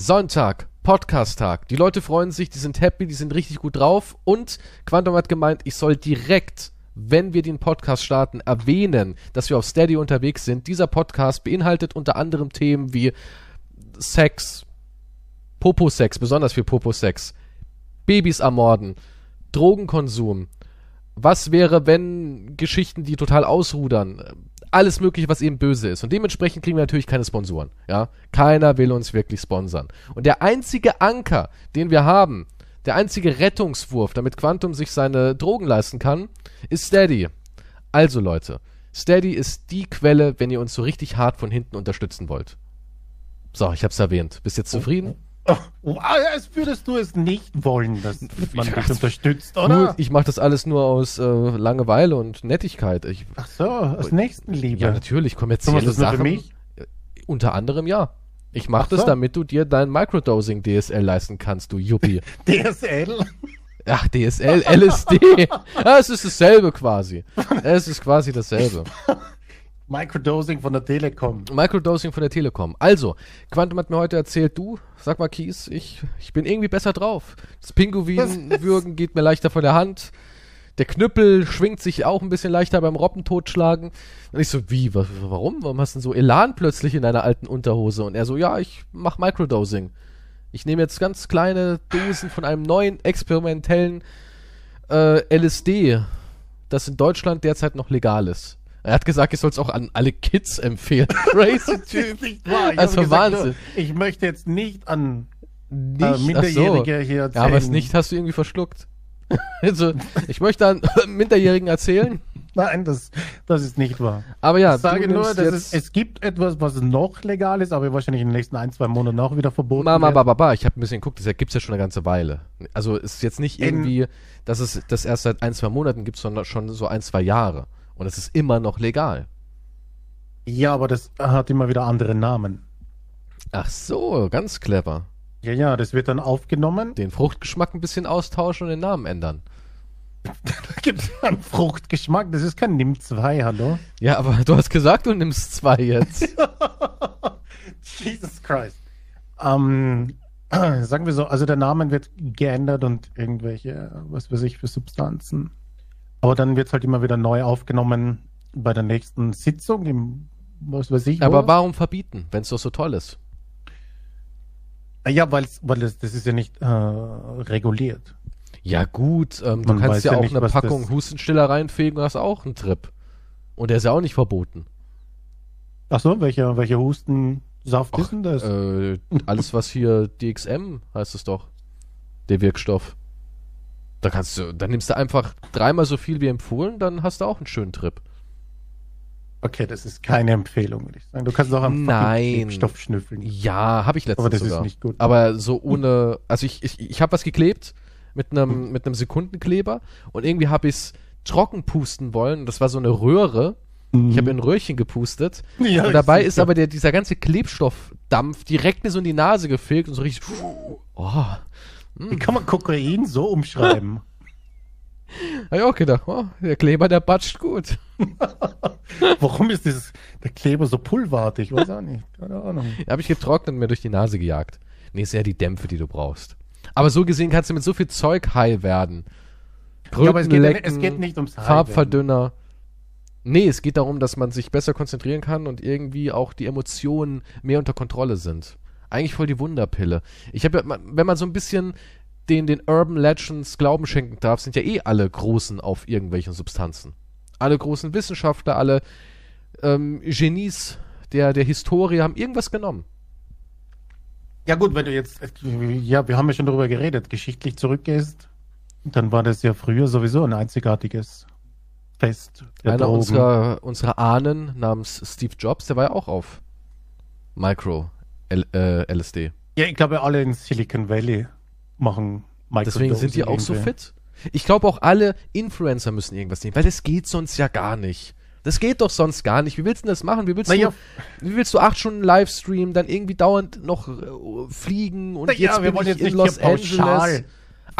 Sonntag, Podcast-Tag. Die Leute freuen sich, die sind happy, die sind richtig gut drauf. Und Quantum hat gemeint, ich soll direkt, wenn wir den Podcast starten, erwähnen, dass wir auf Steady unterwegs sind. Dieser Podcast beinhaltet unter anderem Themen wie Sex, Popo-Sex, besonders viel Popo-Sex, Babys ermorden, Drogenkonsum. Was wäre, wenn Geschichten, die total ausrudern, alles mögliche, was eben böse ist. Und dementsprechend kriegen wir natürlich keine Sponsoren. Ja, keiner will uns wirklich sponsern. Und der einzige Anker, den wir haben, der einzige Rettungswurf, damit Quantum sich seine Drogen leisten kann, ist Steady. Also Leute, Steady ist die Quelle, wenn ihr uns so richtig hart von hinten unterstützen wollt. So, ich hab's erwähnt. Bist jetzt zufrieden? Oh, als würdest du es nicht wollen, dass man dich unterstützt, oder? Gut, ich mache das alles nur aus äh, Langeweile und Nettigkeit. Ich, Ach so, aus Nächstenliebe. ja, natürlich, Du kommerzielle nur Sachen. für mich? Äh, Unter anderem ja. Ich mache Ach das, so. damit du dir dein Microdosing DSL leisten kannst, du Yuppie. DSL? Ach, DSL, LSD. ja, es ist dasselbe quasi. Es ist quasi dasselbe. Microdosing von der Telekom. Microdosing von der Telekom. Also, Quantum hat mir heute erzählt, du, sag mal Kies, ich, ich bin irgendwie besser drauf. Das Pinguinwürgen geht mir leichter von der Hand. Der Knüppel schwingt sich auch ein bisschen leichter beim Robben totschlagen. Und ich so, wie, wa- warum? Warum hast du denn so Elan plötzlich in deiner alten Unterhose? Und er so, ja, ich mach Microdosing. Ich nehme jetzt ganz kleine Dosen von einem neuen experimentellen äh, LSD, das in Deutschland derzeit noch legal ist. Er hat gesagt, ich soll es auch an alle Kids empfehlen. Crazy Typ. Also gesagt, Wahnsinn. so, Ich möchte jetzt nicht an Nicht, äh, ach so. Minderjährige hier erzählen. Ja, aber es nicht hast du irgendwie verschluckt. also, ich möchte an Minderjährigen erzählen, Nein, das, das ist nicht wahr. aber ja, ich sage du nur, es, es gibt etwas, was noch legal ist, aber wahrscheinlich in den nächsten ein, zwei Monaten auch wieder verboten Mama, wird. Baba, ich habe ein bisschen geguckt, das gibt's ja schon eine ganze Weile. Also es ist jetzt nicht In- irgendwie, dass es das erst seit ein, zwei Monaten gibt, sondern schon so ein, zwei Jahre. Und es ist immer noch legal. Ja, aber das hat immer wieder andere Namen. Ach so, ganz clever. Ja, ja, das wird dann aufgenommen. Den Fruchtgeschmack ein bisschen austauschen und den Namen ändern. Da gibt es einen Fruchtgeschmack. Das ist kein Nimm 2, hallo? Ja, aber du hast gesagt, du nimmst zwei jetzt. Jesus Christ. Ähm, sagen wir so, also der Name wird geändert und irgendwelche, was weiß ich, für Substanzen. Aber dann wird es halt immer wieder neu aufgenommen bei der nächsten Sitzung im, was weiß ich. aber wo. warum verbieten, wenn es doch so toll ist? Ja, weil's, weil es, das ist ja nicht äh, reguliert. Ja gut, ähm, du kannst ja ja auch nicht, eine Packung das- Hustenstiller reinfegen und hast auch einen Trip. Und der ist ja auch nicht verboten. Ach so, welcher, welcher Hustensaft ist denn das? Äh, alles was hier DXM heißt es doch. Der Wirkstoff. Da kannst du, dann nimmst du einfach dreimal so viel wie empfohlen, dann hast du auch einen schönen Trip. Okay, das ist keine Empfehlung, würde ich sagen. Du kannst auch am Nein. Stoff schnüffeln. Ja, habe ich letztens Aber das ist sogar. nicht gut. Aber so ohne, also ich, ich, ich habe was geklebt mit einem mit einem Sekundenkleber und irgendwie habe ich es trocken pusten wollen. Das war so eine Röhre. Ich habe in ein Röhrchen gepustet. Ja, und dabei ist aber der, dieser ganze Klebstoffdampf direkt mir so in die Nase gefegt und so richtig. Oh. Wie kann man Kokain so umschreiben? Hab ich auch gedacht, oh, der Kleber, der batscht gut. Warum ist dieses, der Kleber so pulverartig? Weiß auch nicht. Keine Ahnung. Habe ich getrocknet und mir durch die Nase gejagt. Nee, ist ja die Dämpfe, die du brauchst. Aber so gesehen kannst du mit so viel Zeug high werden. Ja, aber es geht, Krötenlecken, es geht nicht ums Farbverdünner. Nee, es geht darum, dass man sich besser konzentrieren kann und irgendwie auch die Emotionen mehr unter Kontrolle sind. Eigentlich voll die Wunderpille. Ich habe ja, wenn man so ein bisschen den, den Urban Legends Glauben schenken darf, sind ja eh alle Großen auf irgendwelchen Substanzen. Alle großen Wissenschaftler, alle ähm, Genies der, der Historie haben irgendwas genommen. Ja gut, wenn du jetzt, ja, wir haben ja schon darüber geredet, geschichtlich zurückgehst, dann war das ja früher sowieso ein einzigartiges Fest. Einer Drogen. unserer, unserer Ahnen namens Steve Jobs, der war ja auch auf Micro L, äh, LSD. Ja, ich glaube, alle in Silicon Valley machen Deswegen sind die Microdosing auch so fit. Ich glaube auch alle Influencer müssen irgendwas nehmen, weil das geht sonst ja gar nicht. Das geht doch sonst gar nicht. Wie willst du denn das machen? Wie willst, Naja. du, wie willst du acht Stunden Livestream, dann irgendwie dauernd noch äh, fliegen und Na ja, jetzt wir bin wollen ich jetzt in nicht Los hier pauschal Angeles.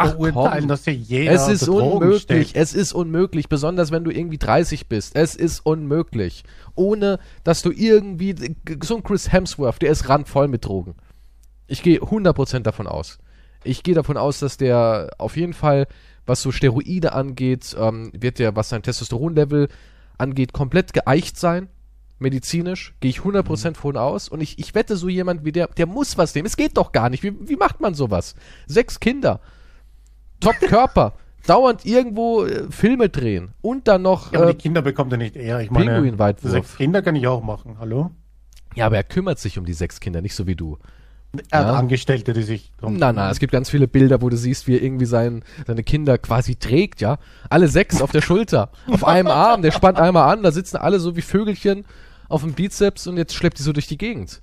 Ach Beurteilen, komm, dass hier jeder es ist unmöglich. steckt. Es ist unmöglich, besonders wenn du irgendwie 30 bist. Es ist unmöglich. Ohne, dass du irgendwie, so ein Chris Hemsworth, der ist randvoll mit Drogen. Ich gehe 100% davon aus. Ich gehe davon aus, dass der auf jeden Fall, was so Steroide angeht, ähm, wird der, was sein Testosteronlevel angeht, komplett geeicht sein. Medizinisch gehe ich 100% mhm. von aus. Und ich, ich wette, so jemand wie der, der muss was nehmen. Es geht doch gar nicht. Wie, wie macht man sowas? Sechs Kinder. Top-Körper. dauernd irgendwo äh, Filme drehen. Und dann noch. Ja, aber äh, die Kinder bekommt er nicht eher. Ich meine, sechs Kinder kann ich auch machen. Hallo? Ja, aber er kümmert sich um die sechs Kinder, nicht so wie du. Er hat Angestellte, die sich drum Nein, nein, es gibt ganz viele Bilder, wo du siehst, wie er irgendwie sein, seine Kinder quasi trägt, ja. Alle sechs auf der Schulter, auf einem Arm, der spannt einmal an, da sitzen alle so wie Vögelchen auf dem Bizeps und jetzt schleppt die so durch die Gegend.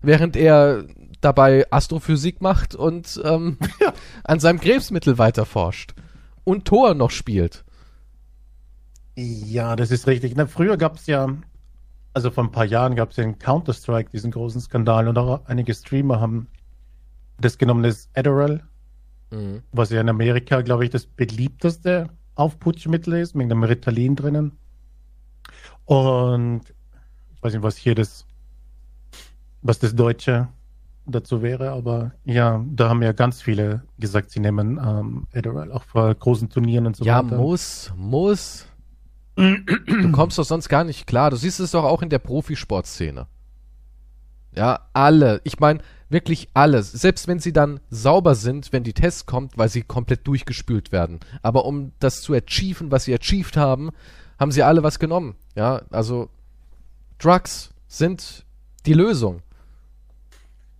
Während er dabei Astrophysik macht und ähm, ja. an seinem Krebsmittel weiter forscht. Und Thor noch spielt. Ja, das ist richtig. Na, früher gab es ja also vor ein paar Jahren gab es ja in Counter-Strike diesen großen Skandal und auch einige Streamer haben das genommen, das Adderall, mhm. was ja in Amerika, glaube ich, das beliebteste Aufputschmittel ist, mit einem Ritalin drinnen. Und ich weiß nicht, was hier das, was das Deutsche dazu wäre, aber ja, da haben ja ganz viele gesagt, sie nehmen ähm, Adderall, auch vor großen Turnieren und so ja, weiter. Ja, muss, muss. Du kommst doch sonst gar nicht klar. Du siehst es doch auch in der Profisportszene. Ja, alle. Ich meine, wirklich alles. Selbst wenn sie dann sauber sind, wenn die Tests kommt, weil sie komplett durchgespült werden. Aber um das zu achieven, was sie achieved haben, haben sie alle was genommen. Ja, also Drugs sind die Lösung.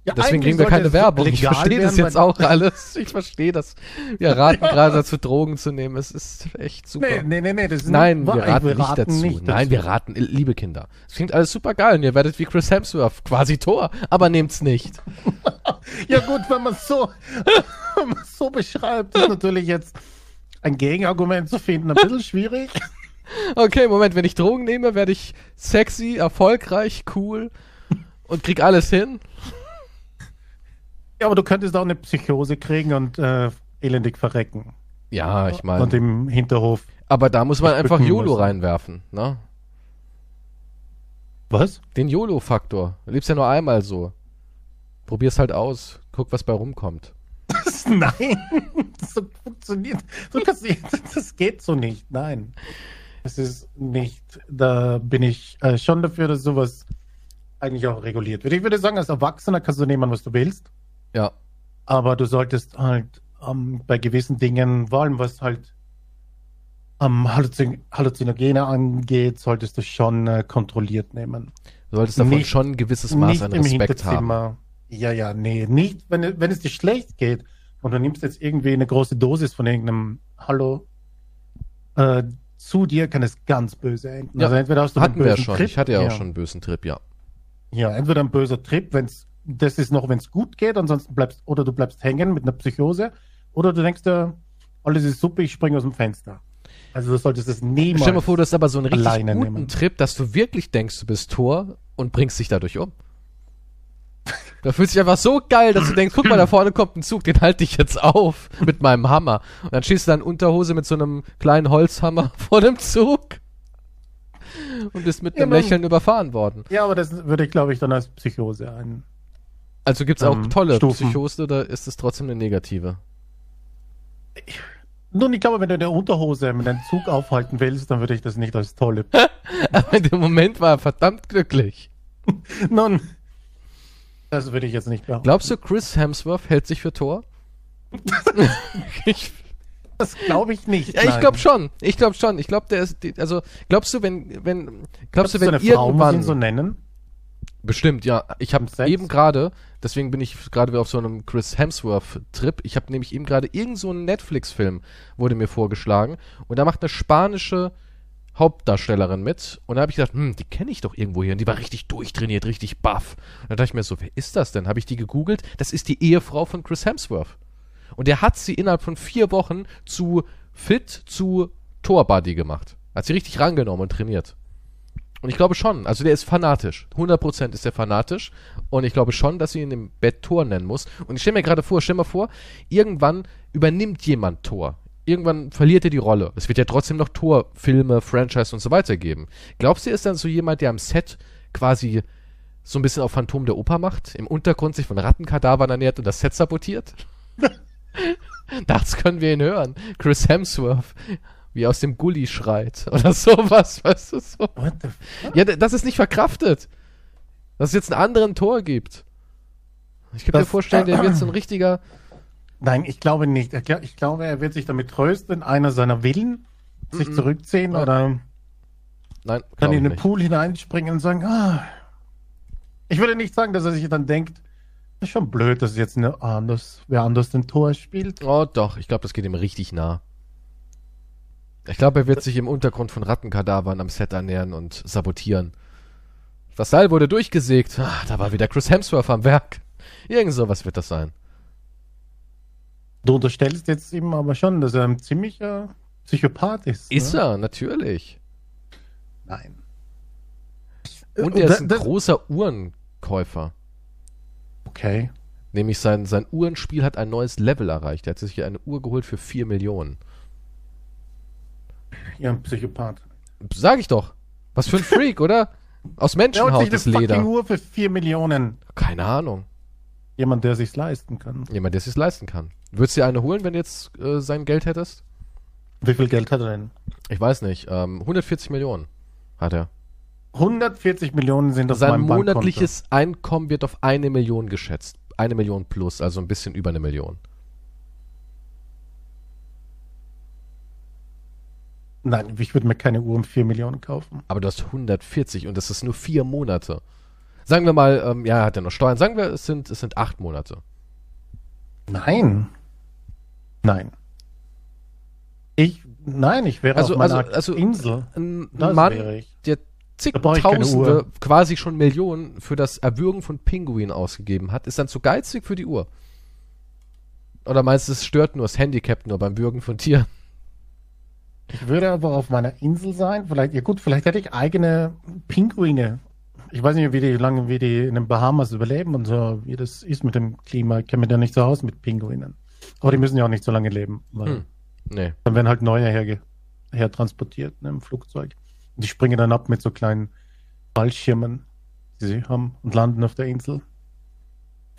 Ja, Deswegen kriegen wir keine Werbung. Ich verstehe das jetzt auch alles. Ich verstehe das. Wir raten gerade dazu, Drogen zu nehmen. Es ist echt super. Nee, nee, nee, nee das ist Nein, wir raten, wir raten nicht, dazu. nicht dazu. Nein, wir raten, liebe Kinder. Es klingt alles super geil und ihr werdet wie Chris Hemsworth, quasi Tor, aber nehmt's nicht. ja gut, wenn man es so, so beschreibt, ist natürlich jetzt ein Gegenargument zu finden ein bisschen schwierig. Okay, Moment, wenn ich Drogen nehme, werde ich sexy, erfolgreich, cool und krieg alles hin. Ja, aber du könntest auch eine Psychose kriegen und äh, elendig verrecken. Ja, ich meine. Und im Hinterhof. Aber da muss man einfach YOLO müssen. reinwerfen, ne? Was? Den YOLO-Faktor. Du lebst ja nur einmal so. Probier's halt aus. Guck, was bei rumkommt. nein, das funktioniert. So, das, das geht so nicht. Nein. Es ist nicht. Da bin ich äh, schon dafür, dass sowas eigentlich auch reguliert wird. Ich würde sagen, als Erwachsener kannst du nehmen, was du willst. Ja. Aber du solltest halt ähm, bei gewissen Dingen, vor allem was halt ähm, Halluzin Halluzinogene angeht, solltest du schon äh, kontrolliert nehmen. Du solltest davon nicht, schon ein gewisses Maß an Respekt haben. Ja, ja, nee, nicht, wenn, wenn es dir schlecht geht und du nimmst jetzt irgendwie eine große Dosis von irgendeinem Hallo äh, zu dir, kann es ganz böse enden. Ja, also entweder hast du hatten einen bösen wir schon. Trip, ich hatte ja, ja auch schon einen bösen Trip, ja. Ja, entweder ein böser Trip, wenn es das ist noch, wenn es gut geht, ansonsten bleibst, oder du bleibst hängen mit einer Psychose, oder du denkst dir, alles ist super, ich springe aus dem Fenster. Also du solltest es niemals. Stell dir mal vor, du hast aber so einen richtig guten nehmen. Trip, dass du wirklich denkst, du bist Tor und bringst dich dadurch um. Da fühlt sich einfach so geil, dass du denkst, guck mal, da vorne kommt ein Zug, den halte ich jetzt auf mit meinem Hammer. Und dann schießt du dann Unterhose mit so einem kleinen Holzhammer vor dem Zug und bist mit ja, einem Lächeln überfahren worden. Ja, aber das würde ich, glaube ich, dann als Psychose ein, also gibt es auch ähm, tolle Stufen. Psychose oder ist es trotzdem eine negative? nun, ich glaube, wenn du in der Unterhose mit einem Zug aufhalten willst, dann würde ich das nicht als tolle. Aber in dem Moment war er verdammt glücklich. Nun, das würde ich jetzt nicht glauben. Glaubst du, Chris Hemsworth hält sich für Tor? ich, das glaube ich nicht. Ja, ich glaube schon. Ich glaube schon. Ich glaube, der ist, also glaubst du, wenn, wenn, glaubst, glaubst du, wenn du, irgendwann, Frau, ihn so nennen? Bestimmt, ja. Ich habe eben gerade, deswegen bin ich gerade auf so einem Chris Hemsworth-Trip. Ich habe nämlich eben gerade irgend so einen Netflix-Film wurde mir vorgeschlagen und da macht eine spanische Hauptdarstellerin mit und da habe ich gedacht, hm, die kenne ich doch irgendwo hier und die war richtig durchtrainiert, richtig buff. Und da dachte ich mir so, wer ist das denn? Habe ich die gegoogelt? Das ist die Ehefrau von Chris Hemsworth. Und der hat sie innerhalb von vier Wochen zu fit zu Torbuddy gemacht. Hat sie richtig rangenommen und trainiert. Und ich glaube schon, also der ist fanatisch. 100% ist der fanatisch. Und ich glaube schon, dass sie ihn im Bett Tor nennen muss. Und ich stelle mir gerade vor, stell mir vor, irgendwann übernimmt jemand Tor. Irgendwann verliert er die Rolle. Es wird ja trotzdem noch Tor, Filme, Franchise und so weiter geben. Glaubst du, ist dann so jemand, der am Set quasi so ein bisschen auf Phantom der Oper macht, im Untergrund sich von Rattenkadavern ernährt und das Set sabotiert. Nachts können wir ihn hören. Chris Hemsworth, wie aus dem Gully schreit. Oder sowas, weißt du so. Ja, das ist nicht verkraftet. Dass es jetzt einen anderen Tor gibt. Ich kann mir vorstellen, der wird so ein richtiger. Nein, ich glaube nicht. Ich, gl- ich glaube, er wird sich damit trösten, einer seiner Willen, sich Mhm. zurückziehen Ja. oder Nein, dann in den nicht. Pool hineinspringen und sagen, ah. Ich würde nicht sagen, dass er sich dann denkt, ist schon blöd, dass jetzt eine anders, wer anders den Tor spielt. Oh, doch, ich glaube, das geht ihm richtig nah. Ich glaube, er wird sich im Untergrund von Rattenkadavern am Set ernähren und sabotieren. Das Seil wurde durchgesägt. Ah, da war wieder Chris Hemsworth am Werk. Irgend sowas wird das sein. Du unterstellst jetzt ihm aber schon, dass er ein ziemlicher Psychopath ist. Ist ne? er, natürlich. Nein. Und er Da- ist ein da- großer Uhrenkäufer. Okay. Nämlich sein, sein Uhrenspiel hat ein neues Level erreicht. Er hat sich hier eine Uhr geholt für 4 Millionen. Ja, ein Psychopath. Sag ich doch. Was für ein Freak, oder? Aus Menschenhaut das fucking Leder. Uhr für 4 Millionen. Keine Ahnung. Jemand, der sich's leisten kann. Jemand, der es sich leisten kann. Würdest du dir eine holen, wenn du jetzt äh, sein Geld hättest? Wie viel Geld hat er denn? Ich weiß nicht. Ähm, 140 Millionen hat er. 140 Millionen sind auf Sein monatliches Einkommen wird auf eine Million geschätzt. Eine Million plus, also ein bisschen über eine Million. Nein, ich würde mir keine Uhr um 4 Millionen kaufen. Aber du hast 140 und das ist nur vier Monate. Sagen wir mal, ähm, ja, er hat ja noch Steuern. Sagen wir, es sind, es sind acht Monate. Nein. Nein. Ich, nein, ich wäre Also- auf meiner also- also- Insel. Ein Das Mann, wäre ich. der zigtausende, quasi schon Millionen für das Erwürgen von Pinguinen ausgegeben hat, ist dann zu geizig für die Uhr. Oder meinst du, es stört nur, es handicapt nur beim Würgen von Tieren? Ich würde aber auf meiner Insel sein. Vielleicht, ja gut, vielleicht hätte ich eigene Pinguine. Ich weiß nicht, wie die lange, wie die in den Bahamas überleben und so, wie das ist mit dem Klima. Ich kenne mich da nicht so aus mit Pinguinen. Aber die müssen ja auch nicht so lange leben, weil Hm. Nee. dann werden halt neue herge hertransportiert ne, im Flugzeug. Und die springen dann ab mit so kleinen Fallschirmen, die sie haben und landen auf der Insel.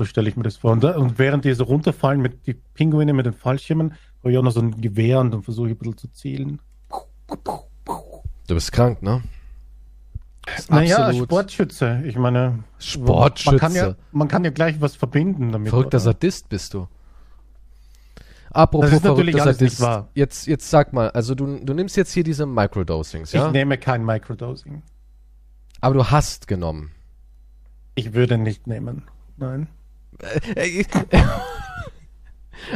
So stelle ich mir das vor. Und, da, und während die so runterfallen mit die Pinguine mit den Fallschirmen, habe ich auch noch so ein Gewehr und dann versuche ich ein bisschen zu zielen. Du bist krank, ne? Naja, Sportschütze. Ich meine, Sportschütze. Man kann, ja, man kann ja gleich was verbinden damit. Verrückter oder? Sadist bist du. Apropos Das ist natürlich alles nicht Sadist. wahr. Jetzt, jetzt sag mal, also du, du nimmst jetzt hier diese Microdosings, ja? Ich nehme kein Microdosing. Aber du hast genommen. Ich würde nicht nehmen. Nein. Äh,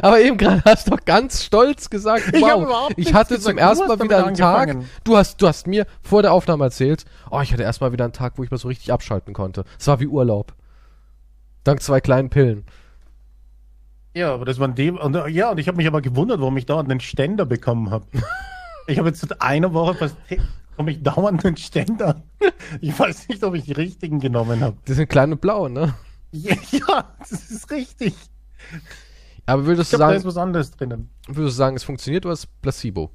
Aber eben gerade hast du doch ganz stolz gesagt, Ich wow, ich nichts hatte gesagt. zum ersten Mal wieder einen Tag. Du hast, du hast mir vor der Aufnahme erzählt, oh, ich hatte erstmal wieder einen Tag, wo ich mal so richtig abschalten konnte. Es war wie Urlaub. Dank zwei kleinen Pillen. Ja, aber das waren die. Und, äh, ja, und ich habe mich aber gewundert, warum ich dauernd einen Ständer bekommen habe. ich habe jetzt seit einer Woche fast bekomme ich dauernd einen Ständer. Ich weiß nicht, ob ich die richtigen genommen habe. Die sind klein und blau, ne? Ja, ja, das ist richtig. Aber würdest Ich du glaube, da sagen, ist was anderes drinnen. würdest du sagen, es funktioniert oder ist es Placebo?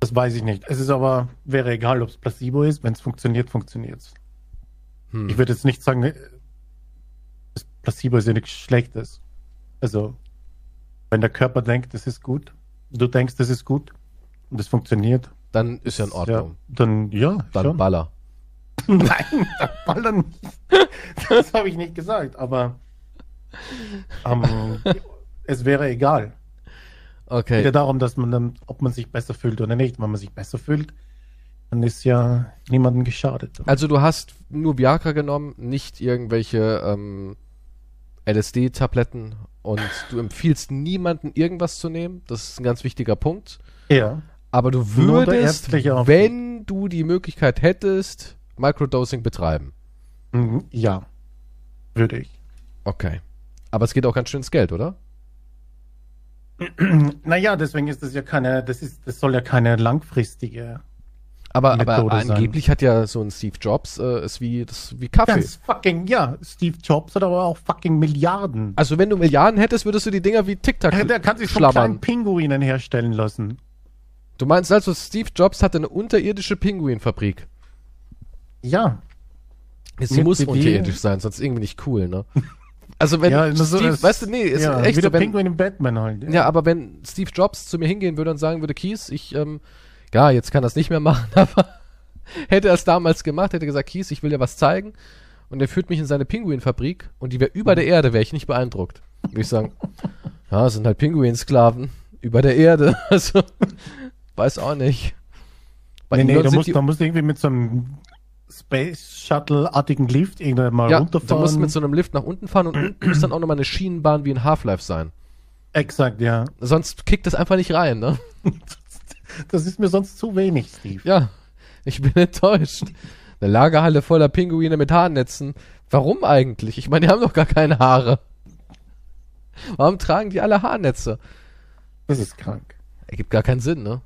Das weiß ich nicht. Es ist aber, wäre egal, ob es Placebo ist. Wenn es funktioniert, funktioniert es. Hm. Ich würde jetzt nicht sagen, äh, das Placebo ist ja nichts Schlechtes. Also, wenn der Körper denkt, das ist gut, du denkst, das ist gut und es funktioniert, Dann ist ja in Ordnung. Ja, dann ja, Dann schon. baller. Nein, dann ballern nicht. Das habe ich nicht gesagt, aber ähm, es wäre egal. Es Okay. geht ja darum, dass man dann, ob man sich besser fühlt oder nicht. Wenn man sich besser fühlt, dann ist ja niemandem geschadet. Also du hast nur Viagra genommen, nicht irgendwelche ähm, LSD-Tabletten und du empfiehlst niemanden irgendwas zu nehmen. Das ist ein ganz wichtiger Punkt. Ja. Aber du würdest, wenn du die Möglichkeit hättest, Microdosing betreiben. Mhm, Ja. Würde ich. Okay. Aber es geht auch ganz schön ins Geld, oder? Naja, deswegen ist das ja keine, das ist, das soll ja keine langfristige. Aber, aber Methode sein. angeblich hat ja so ein Steve Jobs äh, ist wie das wie Kaffee. Ganz fucking, ja, Steve Jobs hat aber auch fucking Milliarden. Also wenn du Milliarden hättest, würdest du die Dinger wie TikTok Der kann sich von schlabbern. kleinen Pinguinen herstellen lassen. Du meinst also, Steve Jobs hatte eine unterirdische Pinguinfabrik? Ja. Sie Mit muss CD? unterirdisch sein, sonst irgendwie nicht cool, ne? Also wenn Ja, Steve, das- weißt du, nee, ist ja, echt wie der so, wenn, Pinguin im Batman halt. ja, aber wenn Steve Jobs zu mir hingehen würde und sagen würde, Kies, ich, ähm, ja, jetzt kann das nicht mehr machen, aber hätte er es damals gemacht, hätte gesagt, Kies, ich will dir was zeigen und er führt mich in seine Pinguinfabrik und die wäre über der Erde, wäre ich nicht beeindruckt. Würde ich sagen, ja, es sind halt Pinguinsklaven über der Erde, also, weiß auch nicht. Bei nee, nee, sind musst, die- musst du irgendwie mit so einem Space Shuttle-artigen Lift irgendwann mal ja, du runterfahren. musst mit so einem Lift nach unten fahren und unten muss dann auch nochmal eine Schienenbahn wie in Half-Life sein. Exakt, ja. Sonst kickt das einfach nicht rein, ne? Das ist mir sonst zu wenig, Steve. Ja, ich bin enttäuscht. Eine Lagerhalle voller Pinguine mit Haarnetzen. Warum eigentlich? Ich meine, die haben doch gar keine Haare. Warum tragen die alle Haarnetze? Das ist krank. Ergibt gar keinen Sinn, ne?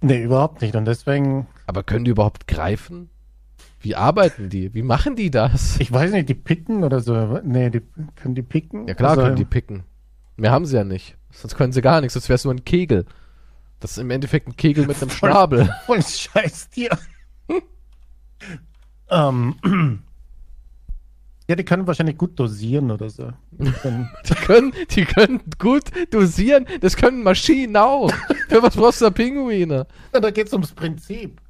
Nee, überhaupt nicht. Und deswegen, Aber können die überhaupt greifen? Wie arbeiten die? Wie machen die das? ich weiß nicht, die picken oder so. Nee, die können die picken. Ja klar Also, können die picken. Mehr haben sie ja nicht. Sonst können sie gar nichts, sonst wäre es nur ein Kegel. Das ist im Endeffekt ein Kegel mit einem Voll- Schnabel. Voll scheiß Tier. ähm, ja, die können wahrscheinlich gut dosieren oder so. Die können- Die können, die können gut dosieren. Das können Maschinen auch. Für was brauchst du da Pinguine? Ja, da geht's ums Prinzip.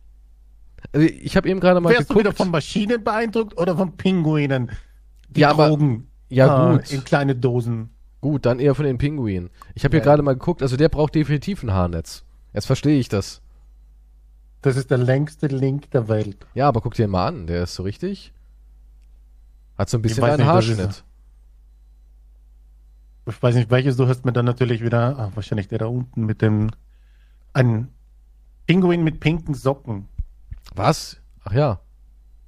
Also ich habe eben gerade mal Wärst du wieder geguckt. von Maschinen beeindruckt oder von Pinguinen? Die Ja, aber- Drogen Ja, äh, gut. in kleine Dosen. Gut, dann eher von den Pinguinen. Ich habe hier Ja. gerade mal geguckt, also der braucht definitiv ein Haarnetz. Jetzt verstehe ich das. Das ist der längste Link der Welt. Ja, aber guck dir den mal an, der ist so richtig. Hat so ein bisschen einen nicht, Haarschnitt. Ich weiß nicht, welches du hast mir dann natürlich wieder. Ah, wahrscheinlich der da unten mit dem. Ein Pinguin mit pinken Socken. Was? Ach ja.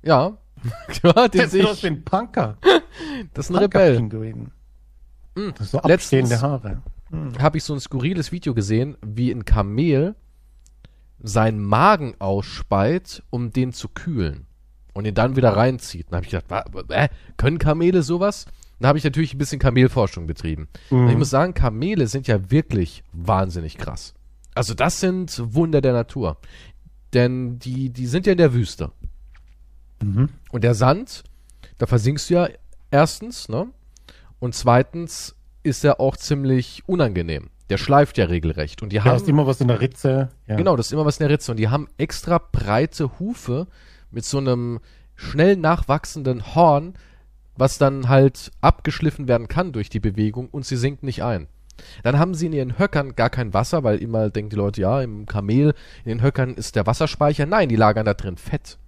Ja. ja, den Das ist ein Punker. Das ist ein Rebell. Pinguin. Mm. Das ist so Letztens- abstehende Haare. Hm. Habe ich so ein skurriles Video gesehen, wie ein Kamel seinen Magen ausspeit, um den zu kühlen. Und ihn dann wieder reinzieht. Dann habe ich gedacht, äh, können Kamele sowas? Dann habe ich natürlich ein bisschen Kamelforschung betrieben. Mhm. Ich muss sagen, Kamele sind ja wirklich wahnsinnig krass. Also das sind Wunder der Natur. Denn die, die sind ja in der Wüste. Mhm. Und der Sand, da versinkst du ja erstens, ne? Und zweitens ist er auch ziemlich unangenehm. Der schleift ja regelrecht. Und die Da haben. ist immer was in der Ritze. Ja. Genau, das ist immer was in der Ritze. Und die haben extra breite Hufe mit so einem schnell nachwachsenden Horn, was dann halt abgeschliffen werden kann durch die Bewegung und sie sinkt nicht ein. Dann haben sie in ihren Höckern gar kein Wasser, weil immer denken die Leute, ja, im Kamel, in den Höckern ist der Wasserspeicher. Nein, die lagern da drin Fett.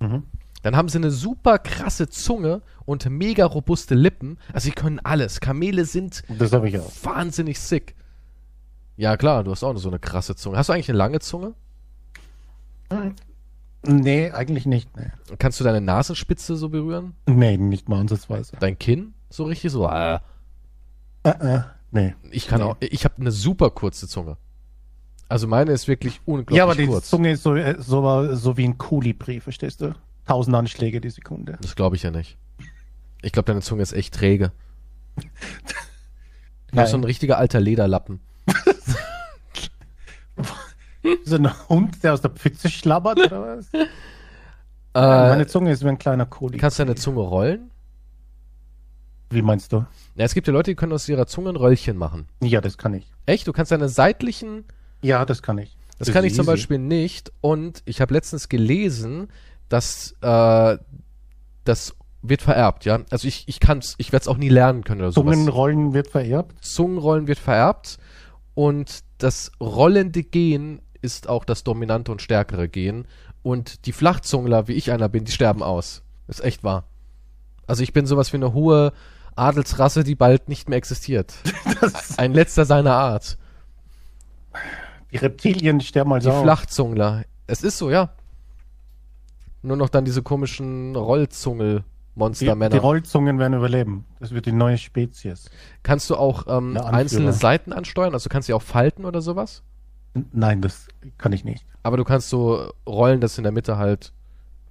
Mhm. Dann haben sie eine super krasse Zunge und mega robuste Lippen. Also sie können alles. Kamele sind Das habe ich auch. wahnsinnig sick. Ja klar, du hast auch so eine krasse Zunge. Hast du eigentlich eine lange Zunge? Nee, eigentlich nicht. Nee, Kannst du deine Nasenspitze so berühren? nee nicht mal ansatzweise. Dein Kinn so richtig so? Äh. Äh, äh, nee. Ich kann Nee. auch. Ich habe eine super kurze Zunge. Also meine ist wirklich unglaublich Ja, aber die kurz. Zunge ist so, äh, so, so wie ein Kolibri, verstehst du? Tausend Anschläge die Sekunde. Das glaube ich ja nicht. Ich glaube, deine Zunge ist echt träge. Du bist so ein richtiger alter Lederlappen. So ein Hund, der aus der Pfütze schlabbert oder was? Äh, Meine Zunge ist wie ein kleiner Kolibri. kannst du deine Zunge rollen? Wie meinst du? Ja, es gibt ja Leute, die können aus ihrer Zunge ein Röllchen machen. Ja, das kann ich. Echt? Du kannst deine seitlichen Ja, das kann ich. Das ist kann ich zum easy. Beispiel nicht. Und ich habe letztens gelesen, dass äh, das wird vererbt, ja. Also ich, ich kann's, ich werde es auch nie lernen können oder sowas. Zungenrollen wird vererbt. Zungenrollen wird vererbt und das rollende Gen ist auch das dominante und stärkere Gen. Und die Flachzungler, wie ich einer bin, die sterben aus. ist echt wahr. Also ich bin sowas wie eine hohe Adelsrasse, die bald nicht mehr existiert. Das, Ein letzter seiner Art. die Reptilien sterben also Die. Flachzungler. Es ist so, ja. Nur noch dann diese komischen Die, die Rollzungel-Monstermänner. Rollzungen werden überleben. Das wird die neue Spezies. kannst du auch ähm, einzelne Seiten ansteuern? Also kannst du die auch falten oder sowas? Nein, das kann ich nicht. Aber du kannst so rollen, dass in der Mitte halt.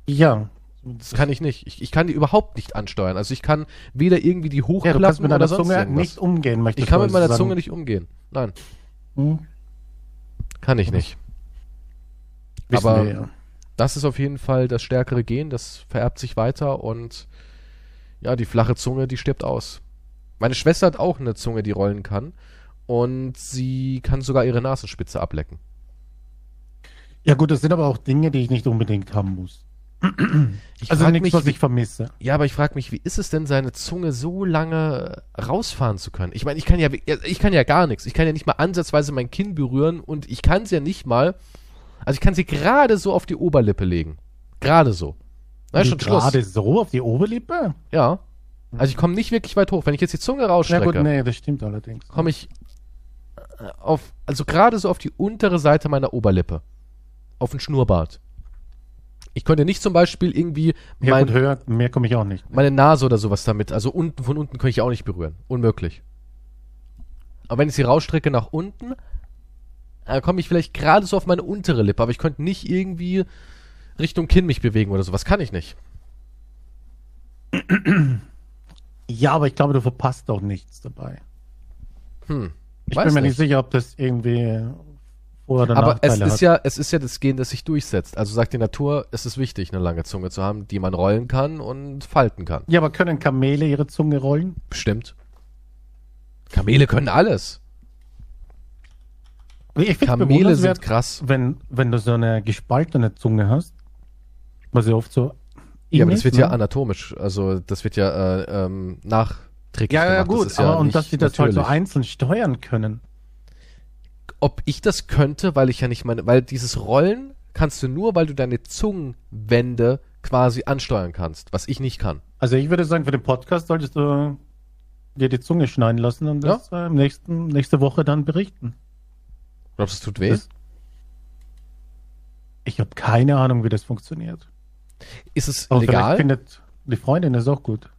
Ja. Das kann ich nicht. Ich, ich kann die überhaupt nicht ansteuern. Also ich kann weder irgendwie die Ja, du hochklappen kannst mit deiner Zunge irgendwas. nicht umgehen, möchte ich kann mit meiner sagen. Zunge nicht umgehen. Nein, Hm, kann ich nicht. wissen Aber wir ja. das ist auf jeden Fall das stärkere Gen, das vererbt sich weiter und ja, die flache Zunge, die stirbt aus. Meine Schwester hat auch eine Zunge, die rollen kann und sie kann sogar ihre Nasenspitze ablecken. Ja gut, das sind aber auch Dinge, die ich nicht unbedingt haben muss. Ich also nichts, mich, was ich vermisse. Ja, aber ich frage mich, wie ist es denn, seine Zunge so lange rausfahren zu können? Ich meine, ich kann ja, ich kann ja gar nichts. Ich kann ja nicht mal ansatzweise mein Kinn berühren und ich kann sie ja nicht mal, also ich kann sie gerade so auf die Oberlippe legen. Gerade so. Na, schon Schluss. Gerade so auf die Oberlippe? Ja. Also ich komme nicht wirklich weit hoch. Wenn ich jetzt die Zunge Ja rausstrecke, gut, nee, das stimmt allerdings. komme ich äh, auf, also gerade so auf die untere Seite meiner Oberlippe. Auf den Schnurrbart. Ich könnte nicht zum Beispiel irgendwie Ja mein, höher, mehr komme ich auch nicht. meine Nase oder sowas damit. Also unten von unten könnte ich auch nicht berühren. Unmöglich. Aber wenn ich sie rausstrecke nach unten, äh, komme ich vielleicht gerade so auf meine untere Lippe, aber ich könnte nicht irgendwie Richtung Kinn mich bewegen oder sowas. Kann ich nicht. Ja, aber ich glaube, du verpasst auch nichts dabei. Hm. Ich bin mir nicht. nicht sicher, ob das irgendwie oder Aber es ist hat. ja, es ist ja das Gen, das sich durchsetzt. Also sagt die Natur, es ist wichtig, eine lange Zunge zu haben, die man rollen kann und falten kann. Ja, aber können Kamele ihre Zunge rollen? Bestimmt. Kamele können alles. Ich Kamele sind krass. wenn, wenn du so eine gespaltene Zunge hast, was ja oft so Ja, aber das wird ne? ja anatomisch, also das wird ja äh, ähm, nachträglich Ja, ja, gemacht. gut, das ist ja aber und dass sie das halt so einzeln steuern können. Ob ich das könnte, weil ich ja nicht meine, weil dieses Rollen kannst du nur, weil du deine Zungenwände quasi ansteuern kannst, was ich nicht kann. Also ich würde sagen, für den Podcast solltest du dir die Zunge schneiden lassen und das äh, im nächsten, nächste Woche dann berichten. Glaubst du, es tut weh? Das- Ich habe keine Ahnung, wie das funktioniert. ist es Aber vielleicht legal? findet die Freundin das auch gut.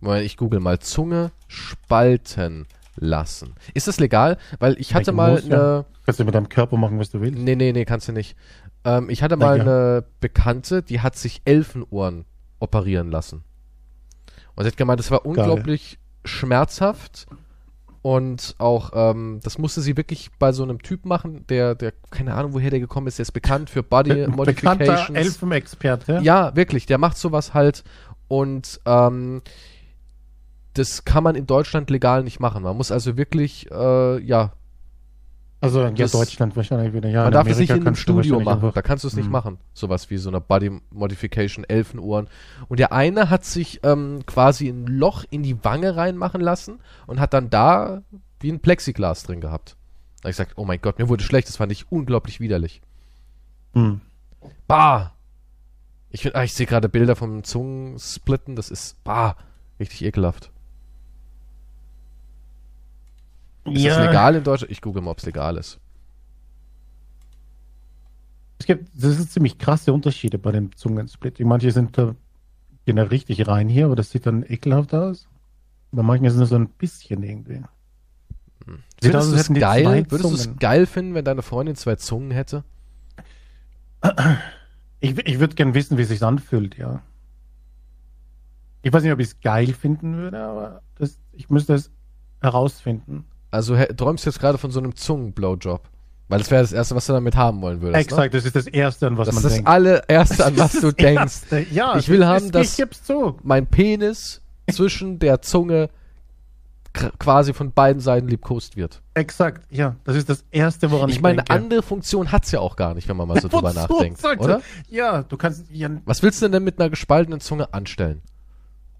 Weil ich google mal Zunge spalten lassen. Ist das legal? Weil ich hatte Ich mal muss, ja. eine. Kannst du mit deinem Körper machen, was du willst. Nee, nee, nee, kannst du nicht. Ähm, ich hatte mal ja. eine Bekannte, die hat sich Elfenohren operieren lassen. Und sie hat gemeint, das war unglaublich schmerzhaft. Und auch, ähm, das musste sie wirklich bei so einem Typ machen, der, der, keine Ahnung, woher der gekommen ist, der ist bekannt für Body Be bekannter Modifications. Elfenexperte. Ja, wirklich, der macht sowas halt und ähm, das kann man in Deutschland legal nicht machen. Man muss also wirklich, äh, ja, Also ja, Das- Deutschland wahrscheinlich wieder. Ja, man in darf es nicht in einem Studio machen. einfach- Da kannst du es nicht Hm. machen. Sowas wie so eine Body Modification, Elfenohren. Und der eine hat sich ähm, quasi ein Loch in die Wange reinmachen lassen und hat dann da wie ein Plexiglas drin gehabt. Da hab ich gesagt, oh mein Gott, mir wurde schlecht, das fand ich unglaublich widerlich. Hm. Bah! Ich, find- ah, ich sehe gerade Bilder vom Zungensplitten, das ist, bah, richtig ekelhaft. Ist das legal in Deutschland? Ich google mal, ob es legal ist. Es gibt, das sind ziemlich krasse Unterschiede bei dem Zungensplitting. Manche sind da gehen da richtig rein hier, aber das sieht dann ekelhaft aus. Bei manchen ist es nur so ein bisschen irgendwie. Sieht aus, Würdest du als hätten geil, zwei würdest du es geil finden, wenn deine Freundin zwei Zungen hätte? Ich, ich würde gern wissen, wie es sich anfühlt, ja. Ich weiß nicht, ob ich es geil finden würde, aber das, ich müsste es herausfinden. Also träumst du jetzt gerade von so einem Zungen-Blowjob? Weil das wäre das Erste, was du damit haben wollen würdest. Ne? Exakt, das ist das Erste, an was Das man ist das denkt. allererste, an was Das du ist das denkst. Erste. Ja, Ich will das haben, ist, dass-. Mein Penis zwischen der Zunge quasi von beiden Seiten liebkost wird. Exakt, ja. Das ist das Erste, woran ich, Ich meine, denke. eine andere Funktion hat's ja auch gar nicht, wenn man mal so drüber nachdenkt, oder? Ja, du kannst, ja, Was willst du denn mit einer gespaltenen Zunge anstellen?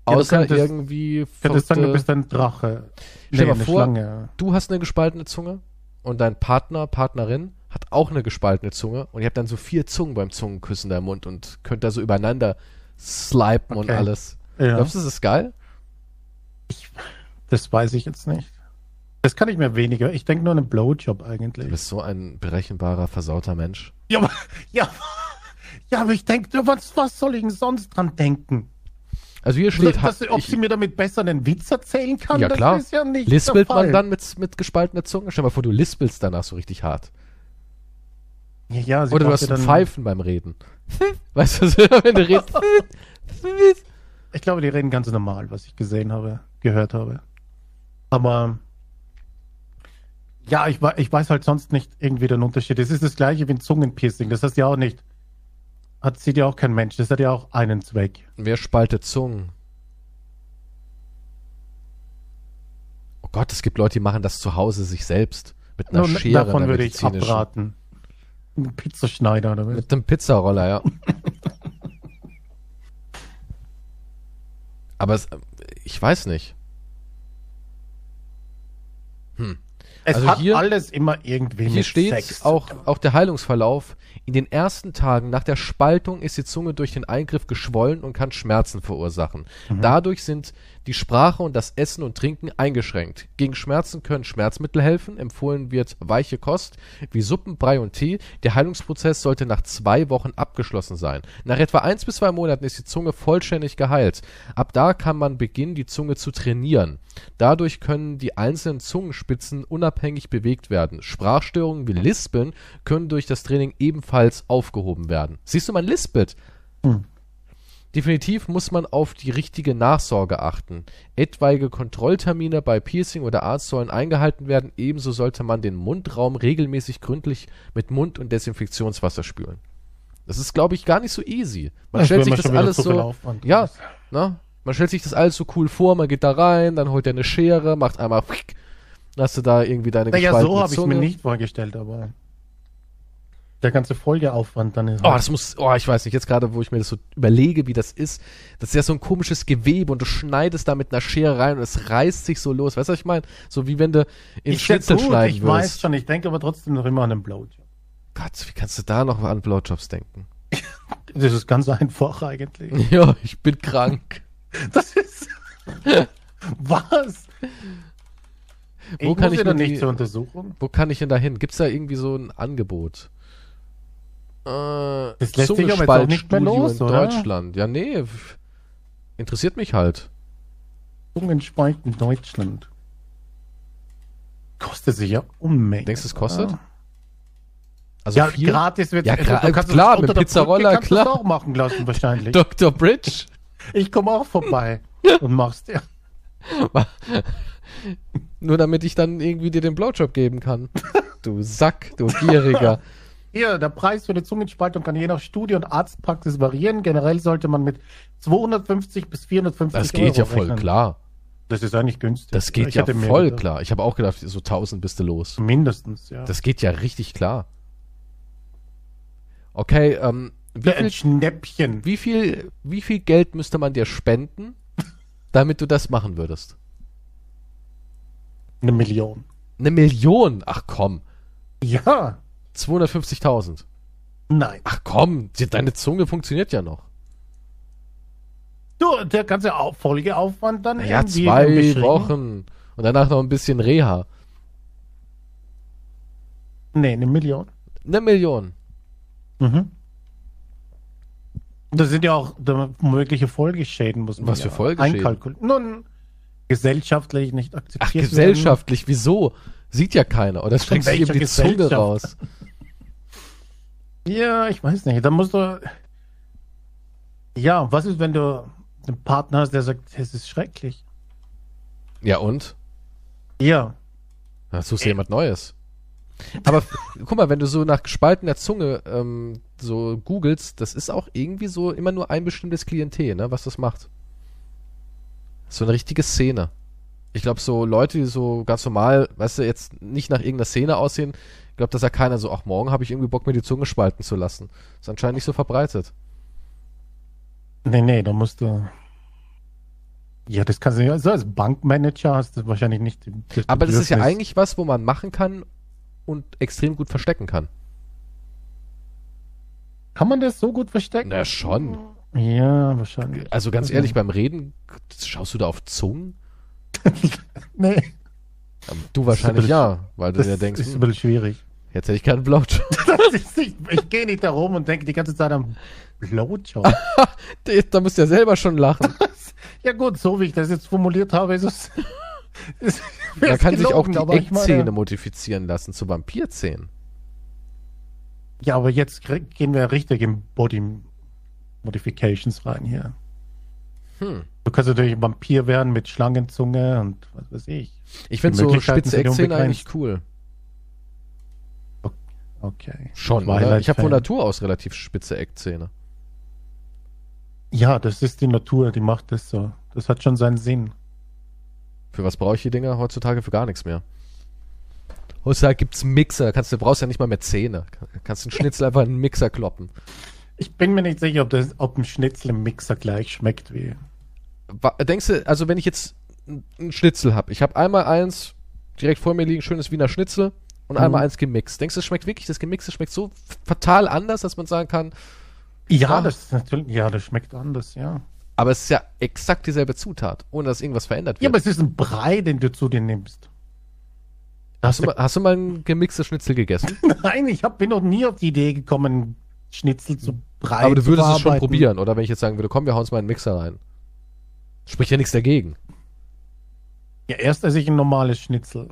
Ja, du Außer könntest- irgendwie könntest sagen, du bist ein Drache. Stell dir mal eine vor, Schlange. du hast eine gespaltene Zunge und dein Partner, Partnerin hat auch eine gespaltene Zunge und ihr habt dann so vier Zungen beim Zungenküssen da im Mund und könnt da so übereinander slipen und Okay. alles. Ja, Glaubst du, das ist geil? das weiß ich jetzt nicht. Das kann ich mir weniger. Ich denke nur an einen Blowjob Du eigentlich. bist so ein berechenbarer, versauter Mensch. Ja, aber, ja, ja, aber ich denke, was, was soll ich denn sonst dran denken? Also hier steht, dass, hat, ob ich, sie mir damit besser einen Witz erzählen kann? Ja, das klar. ist ja nicht lispelt man dann mit, mit gespaltener Zunge? Stell mal vor, du lispelst danach so richtig hart. Ja, ja, sie Oder du hast ein Pfeifen beim Reden. weißt du, wenn du redest. Ich glaube, die reden ganz normal, was ich gesehen habe, gehört habe. Aber ja, ich, ich weiß halt sonst nicht irgendwie den Unterschied. Es ist das gleiche wie ein Zungenpiercing. Das heißt ja auch nicht, hat sieht ja auch kein Mensch. Das hat ja auch einen Zweck. Wer spaltet Zungen? Oh Gott, es gibt Leute, die machen das zu Hause sich selbst. Mit einer Nun, Schere. Davon würde ich abraten. Ein Pizzaschneider oder was? Mit einem Pizzaroller, ja. Aber es, ich weiß nicht. Es Also hat hier- alles immer irgendwie Hier mit steht Sex auch, auch der Heilungsverlauf. In den ersten Tagen nach der Spaltung ist die Zunge durch den Eingriff geschwollen und kann Schmerzen verursachen. Mhm. Dadurch sind die Sprache und das Essen und Trinken eingeschränkt. Gegen Schmerzen können Schmerzmittel helfen. Empfohlen wird weiche Kost wie Suppen, Brei und Tee. Der Heilungsprozess sollte nach zwei Wochen abgeschlossen sein. Nach etwa eins bis zwei Monaten ist die Zunge vollständig geheilt. Ab da kann man beginnen, die Zunge zu trainieren. Dadurch können die einzelnen Zungenspitzen unabhängig bewegt werden. Sprachstörungen wie Lispeln können durch das Training ebenfalls aufgehoben werden. Siehst du, man lispelt. Hm. Definitiv muss man auf die richtige Nachsorge achten. Etwaige Kontrolltermine bei Piercing oder Arzt sollen eingehalten werden. Ebenso sollte man den Mundraum regelmäßig gründlich mit Mund- und Desinfektionswasser spülen. Das ist, glaube ich, gar nicht so easy. Man Das stellt sich das alles so. Ja, ne? Man stellt sich das alles so cool vor, man geht da rein, dann holt er eine Schere, macht einmal dann hast du da irgendwie deine Naja, so habe ich mir nicht vorgestellt, aber der ganze Folgeaufwand dann ist. Oh, das muss, oh, ich weiß nicht, jetzt gerade, wo ich mir das so überlege, wie das ist, das ist ja so ein komisches Gewebe und du schneidest da mit einer Schere rein und es reißt sich so los. Weißt du, was ich meine? So wie wenn du in ich Schnitzel gut, schneiden ich würdest. weiß schon, ich denke aber trotzdem noch immer an einen Blowjob. Gott, wie kannst du da noch an Blowjobs denken? Das ist ganz einfach eigentlich. ja, ich bin krank. Das ist. Was? Ich Wo kann muss ich mir nicht zur Untersuchung? Wo kann ich denn da hin? Gibt's da irgendwie so ein Angebot? Äh, Das lässt sich aber jetzt auch nicht mehr los, in oder? Deutschland. Ja, nee. Interessiert mich halt. Zungenspalt in Deutschland. Kostet sich ja Unmengen. Denkst du, es kostet? oder? Also ja, viel? gratis wird Ja, also, gra- du kannst es klar, mit Pizzaroller, klar. auch machen lassen wahrscheinlich. Dr. Bridge? Ich komme auch vorbei und mach's dir. Nur damit ich dann irgendwie dir den Blowjob geben kann. Du Sack, du Gieriger. Hier, der Preis für eine Zungenspaltung kann je nach Studie und Arztpraxis variieren. Generell sollte man mit 250 bis 450 Das geht Euro ja voll rechnen. klar. Das ist eigentlich günstig. Das geht Ich ja voll gedacht. klar. Ich habe auch gedacht, so 1000 bist du los. Mindestens, ja. Das geht ja richtig klar. Okay, ähm, wie Ja, ein viel, Schnäppchen. wie viel, wie viel Geld müsste man dir spenden, damit du das machen würdest? Eine Million. Eine Million? Ach komm. Ja. 250.000. Nein. Ach komm, deine Zunge funktioniert ja noch. Du, der ganze Au- Folgeaufwand dann Ja, irgendwie zwei? Wochen. Und danach noch ein bisschen Reha. Nee, eine Million. Eine Million. Mhm. Das sind ja auch mögliche Folgeschäden, muss man Was ja für Folgeschäden? einkalkulieren. Nun, gesellschaftlich nicht akzeptiert Ach, werden. gesellschaftlich, wieso? Sieht ja keiner. Oder streckst du welcher eben die Zunge raus? Ja, ich weiß nicht. Da musst du. Ja, was ist, wenn du einen Partner hast, der sagt, es ist schrecklich? Ja, und? Ja. Da suchst du jemand Neues. Aber guck mal, wenn du so nach gespaltener Zunge ähm, so googelst, das ist auch irgendwie so immer nur ein bestimmtes Klientel, ne, was das macht. So eine richtige Szene. Ich glaube, so Leute, die so ganz normal, weißt du, jetzt nicht nach irgendeiner Szene aussehen, ich glaube, dass ja keiner so, ach, morgen habe ich irgendwie Bock, mir die Zunge spalten zu lassen. Ist anscheinend nicht so verbreitet. Nee, nee, da musst du. Ja, das kannst du ja. So als Bankmanager hast du wahrscheinlich nicht. Das Aber das ist ja eigentlich was, wo man machen kann und extrem gut verstecken kann. Kann man das so gut verstecken? Na schon. Ja, wahrscheinlich. Also ganz ehrlich, beim Reden, schaust du da auf Zungen? Nee, Ähm, Du wahrscheinlich ja, weil du das dir denkst, ist ein bisschen schwierig. jetzt hätte ich keinen Blowjob. Das nicht, ich gehe nicht da rum und denke die ganze Zeit am Blowjob. da musst du ja selber schon lachen. ja gut, so wie ich das jetzt formuliert habe, ist es. Ist, Man kann sich auch gelogen, die ich meine- Eckzähne modifizieren lassen zu Vampirzähnen. Ja, aber jetzt gehen wir richtig in Body Modifications rein hier. Hm. Du kannst natürlich ein Vampir werden mit Schlangenzunge und was weiß ich. Ich finde so spitze Eckzähne eigentlich cool. Okay. Schon, oder? Ich habe von. Natur aus relativ spitze Eckzähne. Ja, das ist die Natur, die macht das so. Das hat schon seinen Sinn. Für was brauche ich die Dinger heutzutage? Für gar nichts mehr. Heutzutage gibt's Mixer. Kannst, du brauchst ja nicht mal mehr Zähne. Kannst einen Schnitzel einfach in einen Mixer kloppen. Ich bin mir nicht sicher, ob, das, ob ein Schnitzel im Mixer gleich schmeckt wie. Denkst du, also wenn ich jetzt einen Schnitzel habe, ich habe einmal eins direkt vor mir liegen, schönes Wiener Schnitzel und Mhm. einmal eins gemixt. Denkst du, es schmeckt wirklich, das Gemixte schmeckt so fatal anders, dass man sagen kann, Ja, Ah. das ist natürlich, ja, das schmeckt anders, ja. aber es ist ja exakt dieselbe Zutat, ohne dass irgendwas verändert Ja, wird. aber es ist ein Brei, den du zu dir nimmst. hast, du mal, hast du mal ein gemixtes Schnitzel gegessen? Nein, ich hab, bin noch nie auf die Idee gekommen, Schnitzel zu Brei aber du würdest es schon probieren, oder wenn ich jetzt sagen würde, komm, wir hauen uns mal in den Mixer rein. Spricht ja nichts dagegen. Ja, erst esse ich ein normales Schnitzel.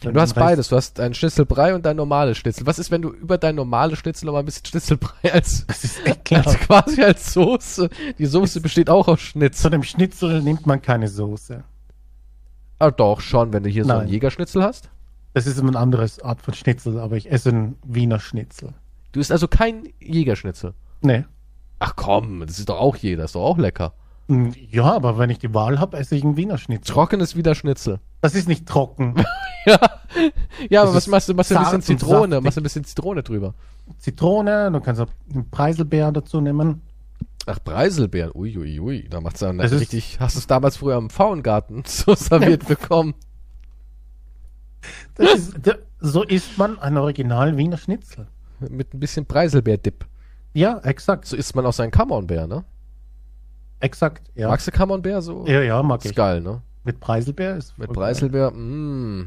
Du hast beides. Du hast ein Schnitzelbrei und dein normales Schnitzel. Was ist, wenn du über dein normales Schnitzel noch mal ein bisschen Schnitzelbrei als, Das als quasi als Soße? Die Soße besteht auch aus Zu Schnitzel. dem Schnitzel nimmt man keine Soße. Ah, doch, schon, wenn du hier so Nein. einen Jägerschnitzel hast. Das ist eine andere Art von Schnitzel, aber ich esse ein Wiener Schnitzel. Du isst also kein Jägerschnitzel. Nee. Ach komm, das ist doch auch jeder. Ist doch auch lecker. Ja, aber wenn ich die Wahl habe, esse ich ein Wiener Schnitzel. Trockenes wieder Schnitzel. Das ist nicht trocken. ja. Ja, aber was machst du? Machst du ein bisschen Zitrone? Machst du ein bisschen Zitrone drüber? Zitrone, du kannst auch einen Preiselbeer dazu nehmen. Ach, Preiselbeeren. Uiuiui. Ui, ui. Da macht's dann richtig. Hast du es damals früher im Pfauengarten so serviert bekommen? Ist, so isst man ein Original Wiener Schnitzel. Mit ein bisschen Preiselbeer-Dip. Ja, exakt. So isst man auch seinen Camembert, ne? Exakt. Ja, Magst du Camembert so? ja, ja mag ist ich. geil, ne? Mit Preiselbeer ist Mit. Preiselbeer, mh.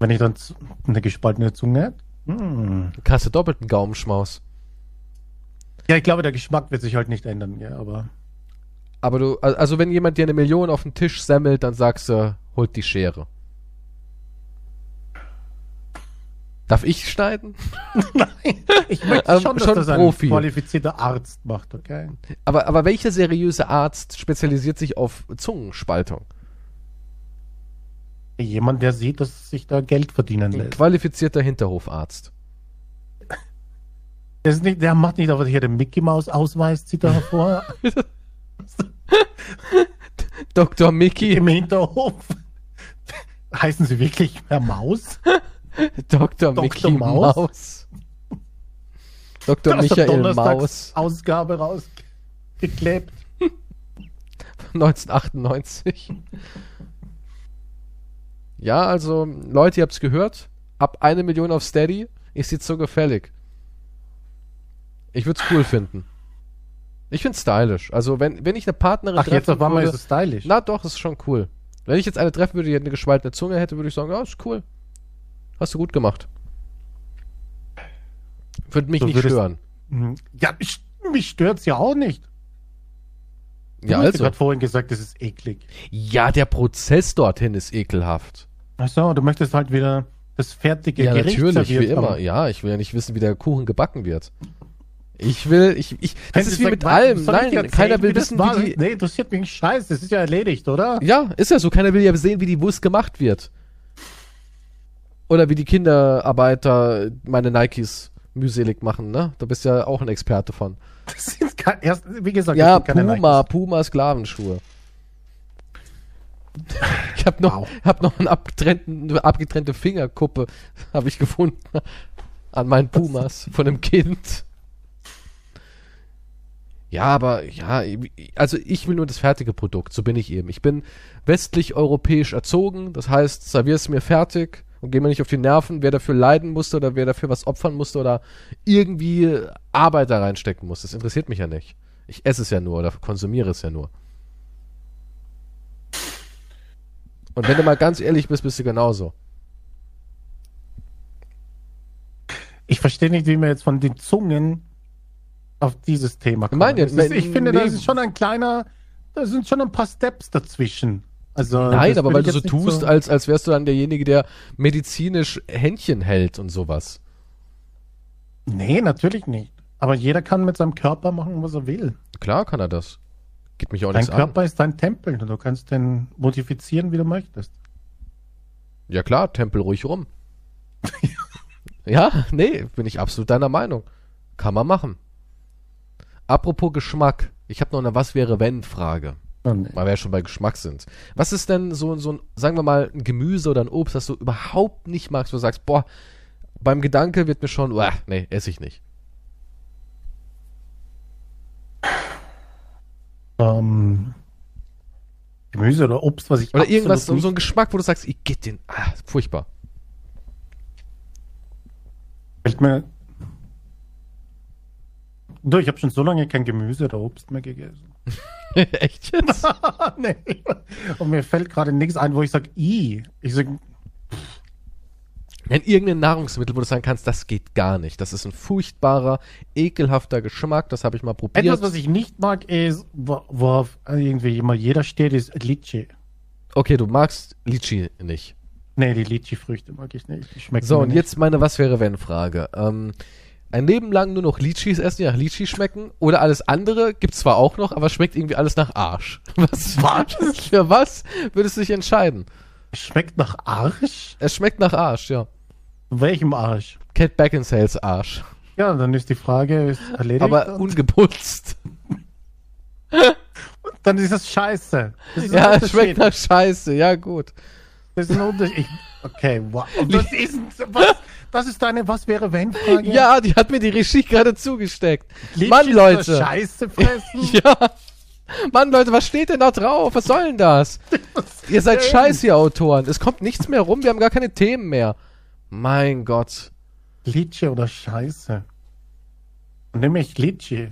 Wenn ich dann eine gespaltene Zunge hätte. Mm. Du doppelten Gaumenschmaus. Ja, ich glaube, der Geschmack wird sich halt nicht ändern, ja, aber Aber du, al- also wenn jemand dir eine Million auf den Tisch semmelt, dann sagst du, holt die Schere. Darf ich schneiden? Nein, ich möchte Ähm, schon, dass schon das ein Profi. qualifizierter Arzt macht, okay? Aber, aber welcher seriöse Arzt spezialisiert sich auf Zungenspaltung? Jemand, der sieht, dass sich da Geld verdienen Ein lässt. qualifizierter Hinterhofarzt. Der, nicht, der macht nicht aber hier den Mickey Maus Ausweis, zieht er hervor Dr. Mickey, im Hinterhof. Heißen sie wirklich Herr Maus? Dr. Dr. Mickey Maus? Maus. Dr. Da ist der Michael Maus, Ausgabe rausgeklebt. 1998. Ja, also, Leute, ihr habt's gehört. Ab eine Million auf Steady ist die Zunge fällig. Ich würd's cool finden. Ich find's stylisch. Also, wenn, wenn ich eine Partnerin Ach, jetzt treffen auf einmal würde, ist es stylisch. Na doch, ist schon cool. Wenn ich jetzt eine treffen würde, die eine gespaltene Zunge hätte, würde ich sagen, ja, ist cool. Hast du gut gemacht. Würde mich nicht stören. Hm, Ja, mich, mich stört's ja auch nicht. Du Ja, hast also. gerade vorhin gesagt, das ist eklig. Ja, der Prozess dorthin ist ekelhaft. Ach so, du möchtest halt wieder das fertige Ja, Gericht natürlich, wie immer. haben. Ja, ich will ja nicht wissen, wie der Kuchen gebacken wird. Ich will, ich, ich, das Wenn ist wie sagt, mit allem. ich Nein, keiner will das wissen, war? wie die, Nee, interessiert mich scheiß, das ist ja erledigt, oder? Ja, ist ja so. Keiner will ja sehen, wie die Wurst gemacht wird. Oder wie die Kinderarbeiter meine Nikes mühselig machen, ne? Da bist du ja auch ein Experte von. Das sind kein, erst, wie gesagt, Ja, Puma, Nikes. Puma Sklavenschuhe. Ich habe noch, Wow. hab noch einen abgetrennten, eine abgetrennte Fingerkuppe, habe ich gefunden, an meinen Pumas von einem Kind. Ja, aber ja, also ich will nur das fertige Produkt, so bin ich eben. Ich bin westlich-europäisch erzogen, das heißt, servier es mir fertig und geh mir nicht auf die Nerven, wer dafür leiden musste oder wer dafür was opfern musste oder irgendwie Arbeit da reinstecken muss. Das interessiert mich ja nicht. Ich esse es ja nur oder konsumiere es ja nur. Und wenn du mal ganz ehrlich bist, bist du genauso. Ich verstehe nicht, wie wir jetzt von den Zungen auf dieses Thema kommen. meine, Das ist, ne- ich finde, nee. das ist schon ein kleiner, da sind schon ein paar Steps dazwischen. Also, Nein, aber weil du so tust, als, als wärst du dann derjenige, der medizinisch Händchen hält und sowas. Nee, natürlich nicht. Aber jeder kann mit seinem Körper machen, was er will. Klar kann er das. Geht mich auch Dein nichts an. Körper ist dein Tempel und du kannst den modifizieren, wie du möchtest. Ja klar, Tempel ruhig rum. ja, nee, bin ich absolut deiner Meinung. Kann man machen. Apropos Geschmack. Ich habe noch eine Was wäre wenn Frage. Oh, nee. Weil wir ja schon bei Geschmack sind. Was ist denn so, so ein, sagen wir mal, ein Gemüse oder ein Obst, das du überhaupt nicht magst, wo du sagst, boah, beim Gedanke wird mir schon, uah, nee, esse ich nicht. Ähm, Gemüse oder Obst, was ich Oder irgendwas, so, nicht- so ein Geschmack, wo du sagst, ich geht den, ah, furchtbar. Fällt mir. Du, ich habe schon so lange kein Gemüse oder Obst mehr gegessen. Echt jetzt? nee. Und mir fällt gerade nichts ein, wo ich sage, i. Ich sage, Nenn irgendein Nahrungsmittel, wo du sagen kannst, das geht gar nicht. Das ist ein furchtbarer, ekelhafter Geschmack, das habe ich mal probiert. etwas, was ich nicht mag, ist, wo- worauf irgendwie immer jeder steht, ist Litchi. okay, du magst Litchi nicht. Nee, die Litchi-Früchte mag ich nicht. Die schmecken So, und nicht. jetzt meine Was wäre wenn Frage. Ähm, ein Leben lang nur noch Litchis essen, die nach Litchi schmecken? Oder alles andere gibt's zwar auch noch, aber schmeckt irgendwie alles nach Arsch. Was? Was? Für was würdest du dich entscheiden? Schmeckt nach Arsch? Es schmeckt nach Arsch, ja. Welchem Arsch? Cat Beckinsales Arsch. Ja, dann ist die Frage ist erledigt. Aber ungeputzt. dann ist das scheiße. Das ist Ja, es schmeckt nach Scheiße. Ja, gut. Das ist ein Unterschied. Ich, okay, wow. Das ist, was, das ist deine Was wäre wenn Frage? Ja, die hat mir die Regie gerade zugesteckt. Litchi Mann, Leute. Scheiße fressen? Ja. Mann, Leute, was steht denn da drauf? Was soll denn das? Ihr seid denn? scheiße, ihr Autoren. Es kommt nichts mehr rum, wir haben gar keine Themen mehr. Mein Gott. Litchi oder Scheiße? Nimm ich Litchi.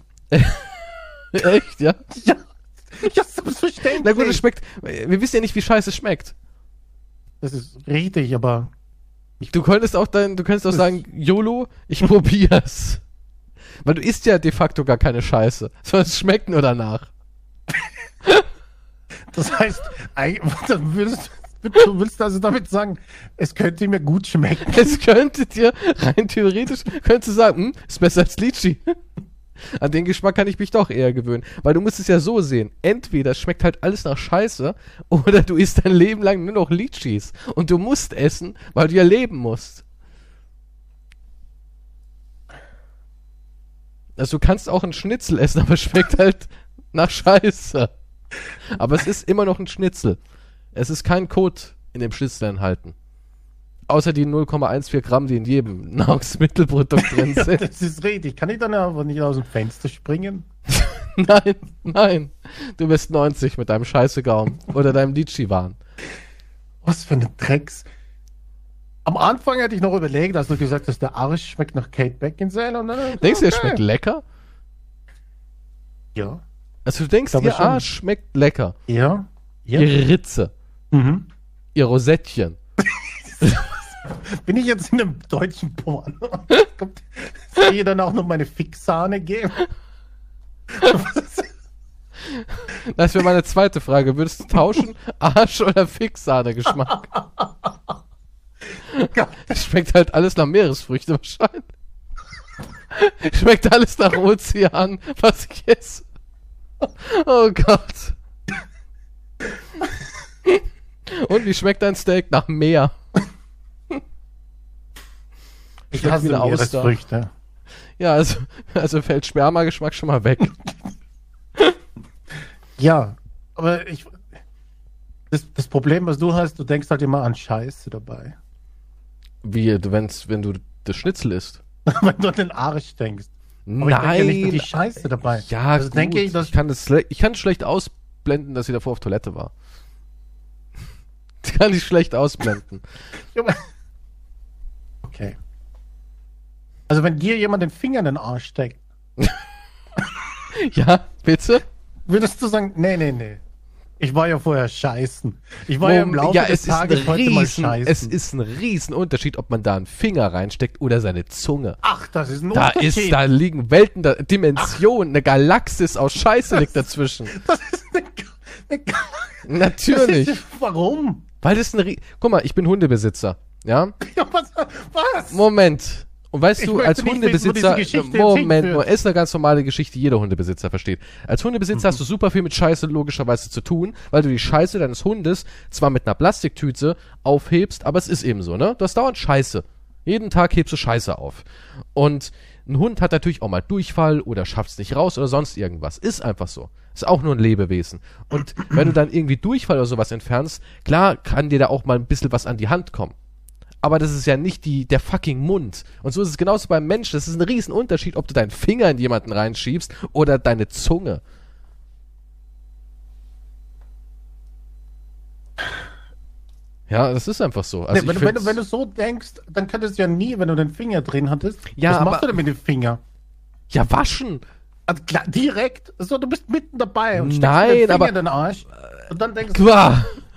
Echt, ja? Ja, ja selbstverständlich. Na gut, es schmeckt. Wir wissen ja nicht, wie scheiße es schmeckt. Das ist richtig, aber Du könntest auch dann, du könntest auch sagen, YOLO, ich probier's. Weil du isst ja de facto gar keine Scheiße, sondern es schmeckt nur danach. das heißt, dann würdest, du willst also damit sagen, es könnte mir gut schmecken. Es könnte dir rein theoretisch, könntest du sagen, hm, ist besser als Litchi. An den Geschmack kann ich mich doch eher gewöhnen. Weil du musst es ja so sehen. Entweder schmeckt halt alles nach Scheiße oder du isst dein Leben lang nur noch Litchis. Und du musst essen, weil du ja leben musst. Also du kannst auch einen Schnitzel essen, aber es schmeckt halt nach Scheiße. Aber es ist immer noch ein Schnitzel. Es ist kein Kot in dem Schnitzel enthalten. Außer die 0,14 Gramm, die in jedem Nahrungsmittelprodukt drin sind. Das ist richtig. Kann ich dann aber nicht aus dem Fenster springen? nein, nein. Du bist 90 mit deinem Scheißegaum oder deinem Litchi-Wahn. Was für eine Drecks. Am Anfang hätte ich noch überlegt, als du gesagt hast, der Arsch schmeckt nach Kate Beckinsale. Und dann, Denkst du, er schmeckt lecker? Ja. Also du denkst, ihr schon. Arsch schmeckt lecker. Ja. ja. Ihre Ritze, Mhm. ihr Rosettchen. Bin ich jetzt in einem deutschen Porno? Kommt, soll ihr dann auch noch meine Fixsahne geben? Das wäre meine zweite Frage. Würdest du tauschen Arsch oder Fixsahne-Geschmack? Schmeckt halt alles nach Meeresfrüchte wahrscheinlich. Schmeckt alles nach Ozean, was ich esse. Oh Gott. Und wie schmeckt dein Steak? Nach Meer. Ich hasse eine Auster. Meeresfrüchte. Ja, also, also fällt Sperma-Geschmack schon mal weg. Ja, aber ich. Das, das Problem, was du hast, du denkst halt immer an Scheiße dabei. Wie, du- wenn's, wenn du das Schnitzel isst. Wenn du an den Arsch denkst. Aber ich denke nicht an die Scheiße dabei. Ja, also gut. denke ich, dass. ich kann das schle- ich kann schlecht ausblenden, dass sie davor auf Toilette war. Das kann ich schlecht ausblenden. Okay. Also wenn dir jemand den Finger in den Arsch steckt, ja, bitte? würdest du sagen, nee, nee, nee. Ich war ja vorher scheißen. Ich war ja im Laufe ja, des es ist, ein Tages heute mal riesen, scheißen. es ist ein riesen Unterschied, ob man da einen Finger reinsteckt oder seine Zunge. Ach, das ist ein Da Unterschied. ist, da liegen Welten, da, Dimensionen, eine Galaxis aus Scheiße liegt dazwischen. Das ist eine, eine, Natürlich. Das ist, warum? Weil das ein Rie Guck mal, ich bin Hundebesitzer. Ja? Ja, was? was? Moment. Und weißt Ich du, als nicht Hundebesitzer, Moment, nur ist eine ganz normale Geschichte, jeder Hundebesitzer versteht. Als Hundebesitzer hast du super viel mit Scheiße logischerweise zu tun, weil du die Scheiße deines Hundes zwar mit einer Plastiktüte aufhebst, aber es ist eben so, ne? Du hast dauernd Scheiße Jeden Tag hebst du Scheiße auf. Und ein Hund hat natürlich auch mal Durchfall oder schafft es nicht raus oder sonst irgendwas. Ist einfach so. Ist auch nur ein Lebewesen. Und wenn du dann irgendwie Durchfall oder sowas entfernst, klar kann dir da auch mal ein bisschen was an die Hand kommen. Aber das ist ja nicht die, der fucking Mund. Und so ist es genauso beim Menschen. Das ist ein riesen Unterschied, ob du deinen Finger in jemanden reinschiebst oder deine Zunge. Ja, das ist einfach so. Also nee, wenn, wenn, du, wenn du so denkst, dann könntest du ja nie, wenn du den Finger drin hattest. Ja, was aber- machst du denn mit dem Finger? ja, waschen. Also klar, direkt. So, du bist mitten dabei und steckst Nein, den Finger aber- in den Arsch. Und dann denkst du.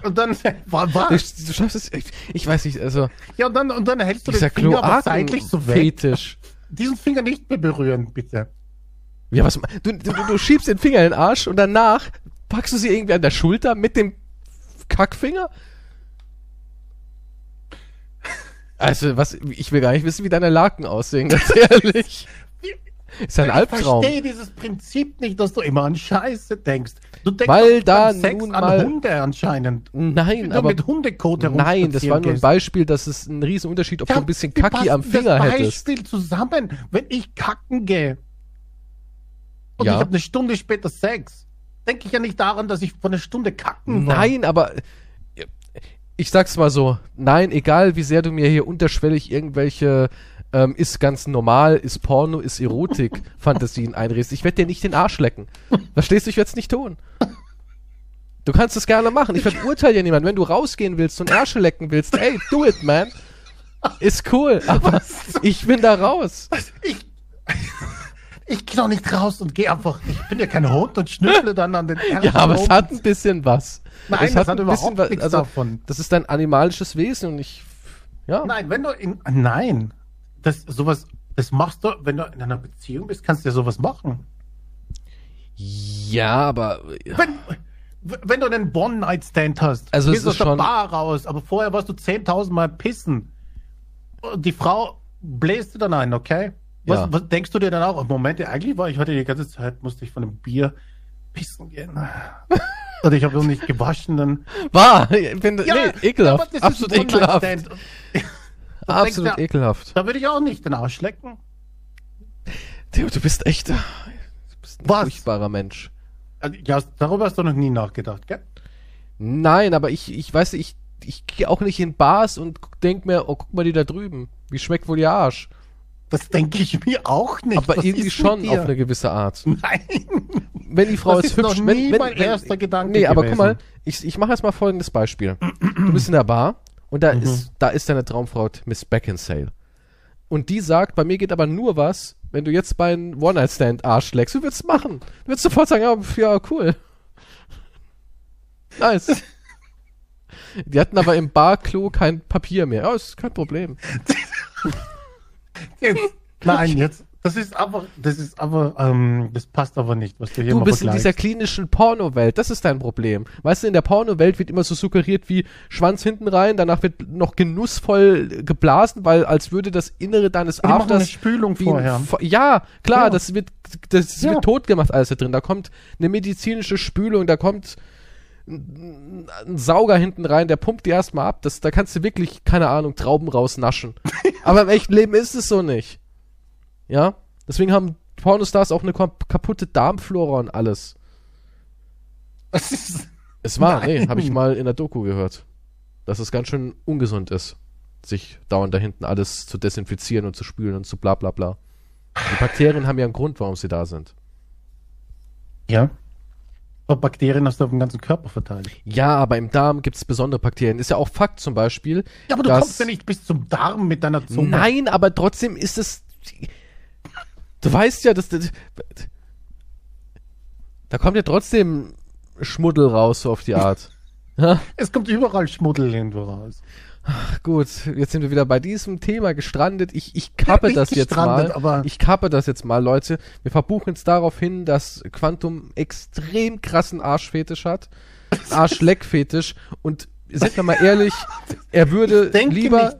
Und dann, was? Du, du schaffst es, ich, ich weiß nicht, also Ja, und dann, und dann hältst du den Finger aber seitlich so weg. Kloaken-Fetisch. Diesen Finger nicht mehr berühren, bitte. Ja, was, du, du, du schiebst den Finger in den Arsch und danach packst du sie irgendwie an der Schulter mit dem Kackfinger? Also, was, ich will gar nicht wissen, wie deine Laken aussehen, ganz ehrlich. Ist ja ein Ich Albtraum. verstehe dieses Prinzip nicht, dass du immer an Scheiße denkst. Du denkst Weil da Sex nun an mal- Hunde anscheinend. Nein, du aber mit Hundekot nein, das war nur ein. Beispiel, dass es ein riesen Unterschied, ob du Ja, ein bisschen Kacki am das Finger hättest. Beispiel zusammen, wenn ich kacken gehe und Ja. ich habe eine Stunde später Sex, denke ich ja nicht daran, dass ich vor einer Stunde kacken war. Nein, aber ich sag's mal so, nein, egal wie sehr du mir hier unterschwellig irgendwelche ähm, ist ganz normal, ist Porno, ist Erotik Fantasien einredest, ich werde dir nicht den Arsch lecken. Verstehst du, ich werde es nicht tun. Du kannst es gerne machen. Ich verurteile ja niemanden. Wenn du rausgehen willst und Ärsche lecken willst, ey, do it, man. Ist cool, aber ich bin da raus. Ich, ich gehe doch nicht raus und gehe einfach. Ich bin ja kein Hund und schnüffle dann an den Ja, aber es hat ein bisschen was. Nein, es das hat ein überhaupt was- nichts also, davon. Das ist dein animalisches Wesen und ich, ja. Nein, wenn du in. Nein. Das sowas, das machst du, wenn du in einer Beziehung bist, kannst du ja sowas machen. Ja, aber Wenn, wenn du einen One-Night-Stand hast, Also gehst aus der schon- Bar raus, aber vorher warst du 10.000 Mal pissen. Die Frau bläst dir dann ein, okay? Was, Ja. was denkst du dir dann auch? Im Moment, eigentlich war ich heute die ganze Zeit, musste ich von einem Bier pissen gehen. Und ich habe noch nicht gewaschen. Dann, War, ich bin, nee, ekelhaft, absolut ekelhaft, absolut ja, ekelhaft. Da würde ich auch nicht den Arsch lecken. Theo, du bist echt, du bist ein Was? furchtbarer Mensch. Also, Ja, darüber hast du noch nie nachgedacht, gell? Nein, aber ich, ich weiß nicht, ich, ich gehe auch nicht in Bars und denk mir, oh, guck mal die da drüben. Wie schmeckt wohl ihr Arsch? Das denke ich mir auch nicht. Aber Was irgendwie schon auf eine gewisse Art. Nein. Wenn die Frau Das ist ist noch hübsch, nie wenn, wenn, mein wenn, erster Gedanke Nee, aber gewesen. guck mal, ich, ich mache jetzt mal folgendes Beispiel. Du bist in der Bar und da ist, da ist deine Traumfrau Miss Beckinsale. Und die sagt, bei mir geht aber nur was, wenn du jetzt bei einem One-Night-Stand Arsch leckst. Du würdest machen. Du würdest sofort sagen, ja, ja, cool. Nice. Die hatten aber im Barklo kein Papier mehr. Ja, ist kein Problem. Nein, jetzt. Das ist aber, das ist aber, ähm, das passt aber nicht, was du hier Du bist in dieser klinischen Pornowelt, das ist dein Problem. Weißt du, in der Pornowelt wird immer so suggeriert wie Schwanz hinten rein, danach wird noch genussvoll geblasen, weil als würde das Innere deines Die machen eine Afters Spülung vorher. Ja, klar, Ja. das wird das Ja. wird tot gemacht alles da drin. Da kommt eine medizinische Spülung, da kommt ein ein Sauger hinten rein, der pumpt die erstmal ab. Das, da kannst du wirklich, keine Ahnung, Trauben rausnaschen. Aber im echten Leben ist es so nicht. Ja? Deswegen haben Pornostars auch eine kap- kaputte Darmflora und alles. Es war, Nein. nee, habe ich mal in der Doku gehört. Dass es ganz schön ungesund ist, sich dauernd da hinten alles zu desinfizieren und zu spülen und zu bla bla bla. Die Bakterien haben ja einen Grund, warum sie da sind. ja. Aber Bakterien hast du auf dem ganzen Körper verteilt. Ja, aber im Darm gibt es besondere Bakterien. Ist ja auch Fakt zum Beispiel. Ja, aber du dass- kommst ja nicht bis zum Darm mit deiner Zunge. Nein, aber trotzdem ist es. Du weißt ja, dass. das- Da kommt ja trotzdem Schmuddel raus, so auf die Art. Ja, Es kommt überall Schmuddel irgendwo raus. gut, jetzt sind wir wieder bei diesem Thema gestrandet. Ich, ich kappe Nicht das jetzt mal. Ich kappe das jetzt mal, Leute. Wir verbuchen jetzt darauf hin, dass Quantum extrem krassen Arschfetisch hat. Arschleckfetisch. Und sind wir mal ehrlich, er würde lieber nicht.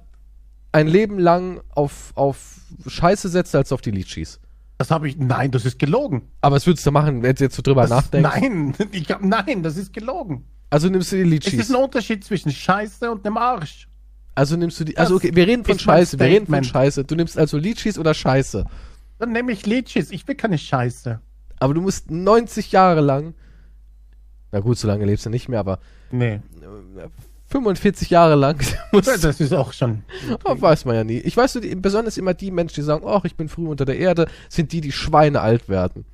ein Leben lang auf, auf Scheiße setzen, als auf die Litschis. Das habe ich. Nein, das ist gelogen. Aber was würdest du machen, wenn du jetzt so drüber Das nachdenkst? nein, ich hab, nein, das ist gelogen. Also nimmst du die Es Litschis. ist ein Unterschied zwischen Scheiße und einem Arsch. Also nimmst du die, also okay, wir reden von Scheiße, wir reden von. Scheiße. Du nimmst also Litschis oder Scheiße. Dann nehme ich Litschis. Ich will keine Scheiße. Aber du musst 90 Jahre lang, na gut, so lange lebst du nicht mehr, aber Nee. 45 Jahre lang Das ist auch schon. Oh, weiß man ja nie. Ich weiß, nur, besonders immer die Menschen, die sagen, ach, ich bin früh unter der Erde, sind die, die Schweine alt werden.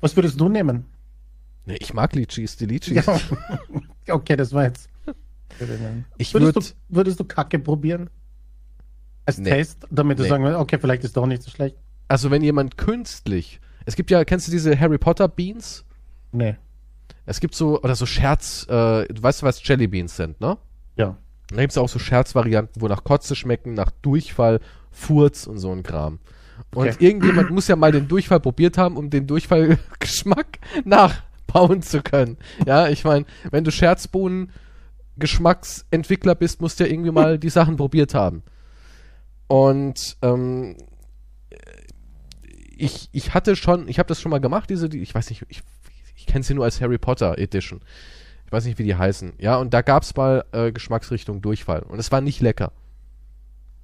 Was würdest du nehmen? Nee, ich mag Litschis, die Litschis. Ja. okay, das war jetzt. Ich würdest, würd- du, würdest du Kacke probieren? Als Nee. Test, damit du Nee. sagen würdest, okay, vielleicht ist doch nicht so schlecht. Also wenn jemand künstlich, es gibt ja, kennst du diese Harry Potter Beans? Nee. Es gibt so, oder so Scherz, äh, du weißt, was Jelly Beans sind, ne? Ja. Da gibt es auch so Scherzvarianten, wo nach Kotze schmecken, nach Durchfall, Furz und so ein Kram. Und Okay. irgendjemand muss ja mal den Durchfall probiert haben, um den Durchfallgeschmack nachbauen zu können. Ja, ich meine, wenn du Scherzbohnen Geschmacksentwickler bist, musst du ja irgendwie mal die Sachen probiert haben. Und ähm, ich, ich hatte schon, ich habe das schon mal gemacht, diese, die, ich weiß nicht, ich, ich kenne sie nur als Harry Potter Edition. Ich weiß nicht, wie die heißen. Ja, und da gab's mal äh, Geschmacksrichtung Durchfall. Und es war nicht lecker.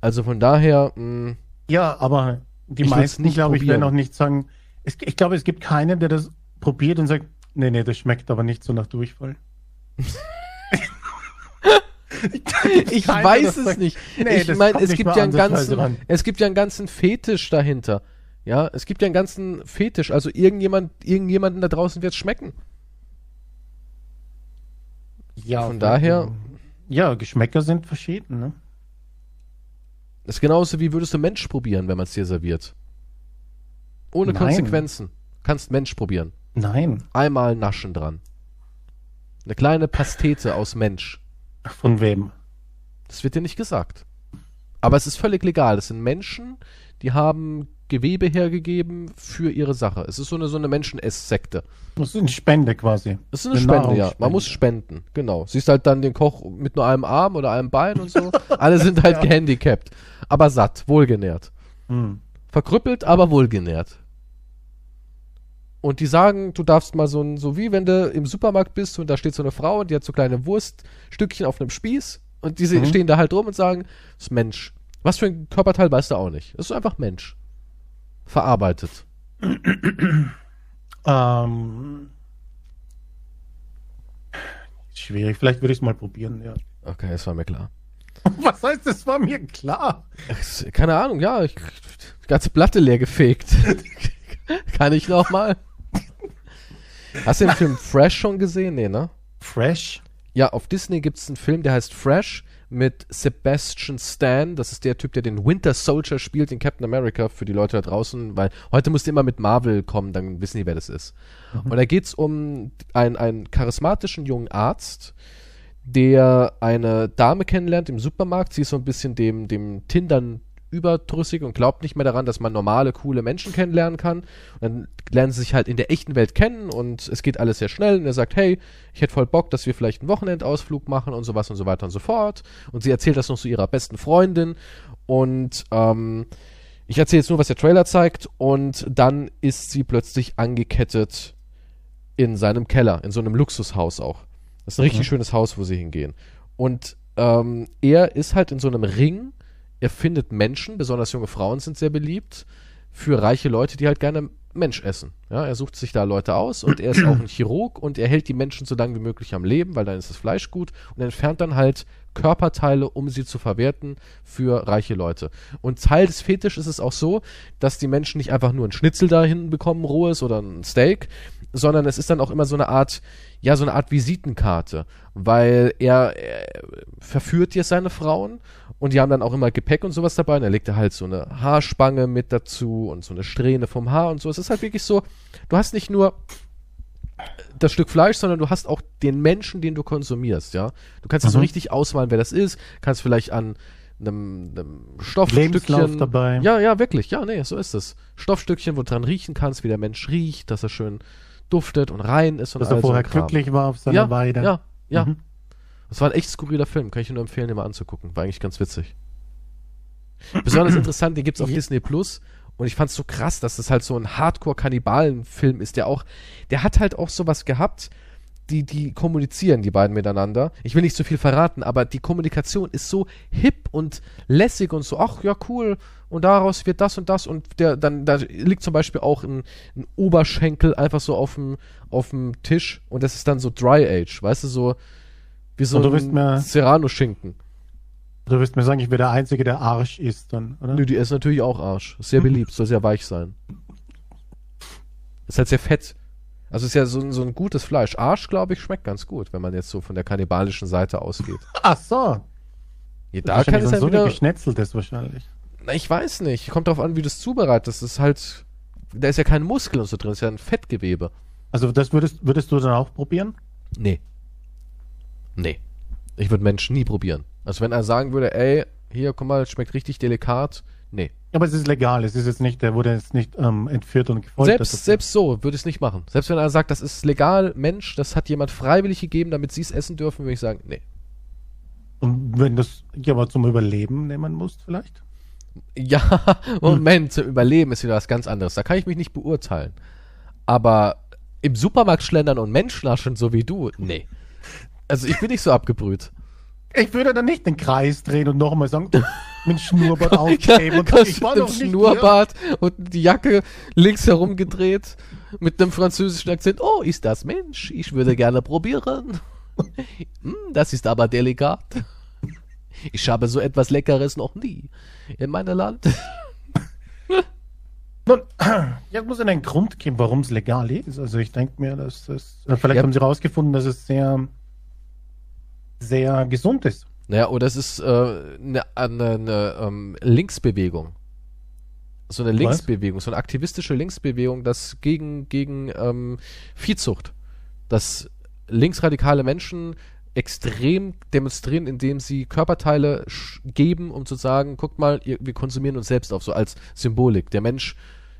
Also von daher, mh, Ja, aber die meisten, nicht glaube ich, werden auch nicht sagen. Es, ich glaube, es gibt keinen, der das probiert und sagt, nee, nee, das schmeckt aber nicht so nach Durchfall. ich weiß es sagt, nicht. nee, ich meine, es gibt ja einen ansatzweise ganzen, ran. es gibt ja einen ganzen Fetisch dahinter. Ja, es gibt ja einen ganzen Fetisch. Also irgendjemand, irgendjemanden da draußen wird's schmecken. Ja, Von daher- Ja, Geschmäcker sind verschieden, ne? Das ist genauso wie würdest du Mensch probieren, wenn man es dir serviert. Ohne Nein. Konsequenzen. Kannst Mensch probieren. Nein. Einmal naschen dran. Eine kleine Pastete aus Mensch. Von wem? Das wird dir nicht gesagt. Aber es ist völlig legal. Das sind Menschen, die haben Gewebe hergegeben für ihre Sache. Es ist so eine, so eine Menschen-Ess-Sekte. Das ist eine Spende quasi. Es ist eine, Eine Spende, ja. Man muss spenden, genau. Siehst halt dann den Koch mit nur einem Arm oder einem Bein und so. Alle sind halt gehandicapt. Aber satt, wohlgenährt. Hm. Verkrüppelt, aber wohlgenährt. Und die sagen, du darfst mal so ein, so wie wenn du im Supermarkt bist und da steht so eine Frau und die hat so kleine Wurststückchen auf einem Spieß und diese Mhm. stehen da halt rum und sagen, das ist Mensch. Was für ein Körperteil weißt du auch nicht. Das ist einfach Mensch. Verarbeitet. Ähm, schwierig. Vielleicht würde ich es mal probieren, ja. Okay, das war mir klar. Was heißt, das war mir klar? Keine Ahnung, ja, ich, die ganze Platte leer gefegt. Kann ich noch mal? Hast du den Film Fresh schon gesehen? Nee, ne? Fresh? Ja, auf Disney gibt es einen Film, der heißt Fresh mit Sebastian Stan. Das ist der Typ, der den Winter Soldier spielt in Captain America für die Leute da draußen, weil heute musst du immer mit Marvel kommen, dann wissen die, wer das ist. Und da geht's um einen, einen charismatischen jungen Arzt, der eine Dame kennenlernt im Supermarkt. Sie ist so ein bisschen dem, dem Tindern überdrüssig und glaubt nicht mehr daran, dass man normale, coole Menschen kennenlernen kann. Und dann lernen sie sich halt in der echten Welt kennen und es geht alles sehr schnell. Und er sagt, hey, ich hätte voll Bock, dass wir vielleicht einen Wochenendausflug machen und sowas und so weiter und so fort. Und sie erzählt das noch zu ihrer besten Freundin. Und ähm, ich erzähle jetzt nur, was der Trailer zeigt. Und dann ist sie plötzlich angekettet in seinem Keller, in so einem Luxushaus auch. Das ist ein richtig Mhm. schönes Haus, wo sie hingehen. Und ähm, er ist halt in so einem Ring. Er findet Menschen, besonders junge Frauen sind sehr beliebt, für reiche Leute, die halt gerne Mensch essen. Ja, er sucht sich da Leute aus und er ist auch ein Chirurg und er hält die Menschen so lange wie möglich am Leben, weil dann ist das Fleisch gut und er entfernt dann halt Körperteile, um sie zu verwerten für reiche Leute. Und Teil des Fetisch ist es auch so, dass die Menschen nicht einfach nur ein Schnitzel da hinten bekommen, rohes oder ein Steak, sondern es ist dann auch immer so eine Art, ja, so eine Art Visitenkarte, weil er, er verführt jetzt seine Frauen und die haben dann auch immer Gepäck und sowas dabei und er legt da halt so eine Haarspange mit dazu und so eine Strähne vom Haar und so. Es ist halt wirklich so, du hast nicht nur das Stück Fleisch, sondern du hast auch den Menschen, den du konsumierst, ja. Du kannst dir so Mhm. richtig ausmalen, wer das ist, kannst vielleicht an einem, einem Stoffstückchen dabei. ja, ja, wirklich. Ja, nee, so ist es. Stoffstückchen, wo du dran riechen kannst, wie der Mensch riecht, dass er schön duftet und rein ist und Dass er so vorher Kram. glücklich war auf seiner ja, Weide. Ja, ja. Mhm. Das war ein echt skurriler Film. Kann ich nur empfehlen, den mal anzugucken. War eigentlich ganz witzig. Besonders interessant, den gibt's auf Ja. Disney Plus. Und ich fand's so krass, dass das halt so ein Hardcore-Kannibalen-Film ist, der auch, der hat halt auch sowas gehabt. die, die kommunizieren, die beiden miteinander. Ich will nicht zu viel verraten, aber die Kommunikation ist so hip und lässig und so, ach ja, cool. Und daraus wird das und das und der, dann, da liegt zum Beispiel auch ein, ein Oberschenkel einfach so auf dem, auf dem Tisch und das ist dann so Dry Age, weißt du, so wie so ein Serrano-Schinken. Du wirst mir sagen, ich wäre der Einzige, der Arsch ist dann, oder? Nö, die ist natürlich auch Arsch. Ist Sehr beliebt, soll sehr weich sein. Ist halt sehr fett. Also ist ja so, ein- so ein gutes Fleisch. Arsch, glaube ich, schmeckt ganz gut, wenn man jetzt so von der kannibalischen Seite ausgeht. Ach so. Ja, da kann es ja so wieder. geschnetzeltes wahrscheinlich. Na, ich weiß nicht. Kommt drauf an, wie du es zubereitest. Das ist halt. Da ist ja kein Muskel und so drin, ist ja ein Fettgewebe. Also das würdest, würdest du dann auch probieren? Nee. Nee. Ich würde Menschen nie probieren. Also wenn er sagen würde, ey, hier, guck mal, schmeckt richtig delikat. Nee. Aber es ist legal, es ist jetzt nicht, der wurde jetzt nicht ähm, entführt und gefoltert. Selbst, selbst so würde ich es nicht machen. Selbst wenn er sagt, das ist legal, Mensch, das hat jemand freiwillig gegeben, damit sie es essen dürfen, würde ich sagen, nee. Und wenn das ja aber zum Überleben nehmen musst, vielleicht? Ja, Moment, zum Überleben ist wieder was ganz anderes. Da kann ich mich nicht beurteilen. Aber im Supermarkt schlendern und Menschen naschen, so wie du, nee. Also ich bin nicht so abgebrüht. Ich würde dann nicht den Kreis drehen und nochmal sagen, mit Schnurrbart aufkleben. und kommst ich mit dem noch nicht Schnurrbart und die Jacke links herumgedreht mit einem französischen Akzent. Oh, ist das Mensch? Ich würde gerne probieren. Hm, das ist aber delikat. Ich habe so etwas Leckeres noch nie in meinem Land. hier. Nun, es muss ja einen Grund geben, warum es legal ist. Also ich denke mir, dass das, äh, vielleicht Ja. haben sie rausgefunden, dass es sehr, sehr gesund ist. Naja, oder es ist äh, eine, eine, eine ähm, Linksbewegung. So eine Was? Linksbewegung, so eine aktivistische Linksbewegung, das gegen, gegen ähm, Viehzucht. Dass linksradikale Menschen extrem demonstrieren, indem sie Körperteile geben, um zu sagen, guckt mal, ihr, wir konsumieren uns selbst auf, so als Symbolik. Der Mensch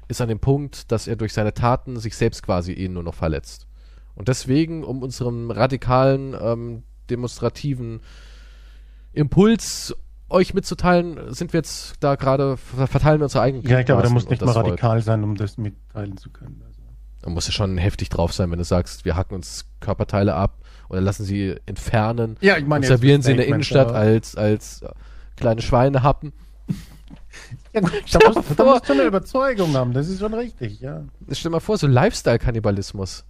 ist an dem Punkt, dass er durch seine Taten sich selbst quasi eh nur noch verletzt. Und deswegen, um unserem radikalen, ähm, demonstrativen Impuls euch mitzuteilen, sind wir jetzt da gerade, ver- verteilen wir unsere eigenen Ja, ich glaube, da muss nicht mal radikal sein, um das mitteilen zu können. Also. Da muss ja schon heftig drauf sein, wenn du sagst, wir hacken uns Körperteile ab oder lassen sie entfernen Ja, ich meine, servieren sie in der Innenstadt als, als kleine Schweinehappen. Ja, gut, da musst, da musst du eine Überzeugung haben, das ist schon richtig, ja. Stell dir mal vor, so Lifestyle-Kannibalismus.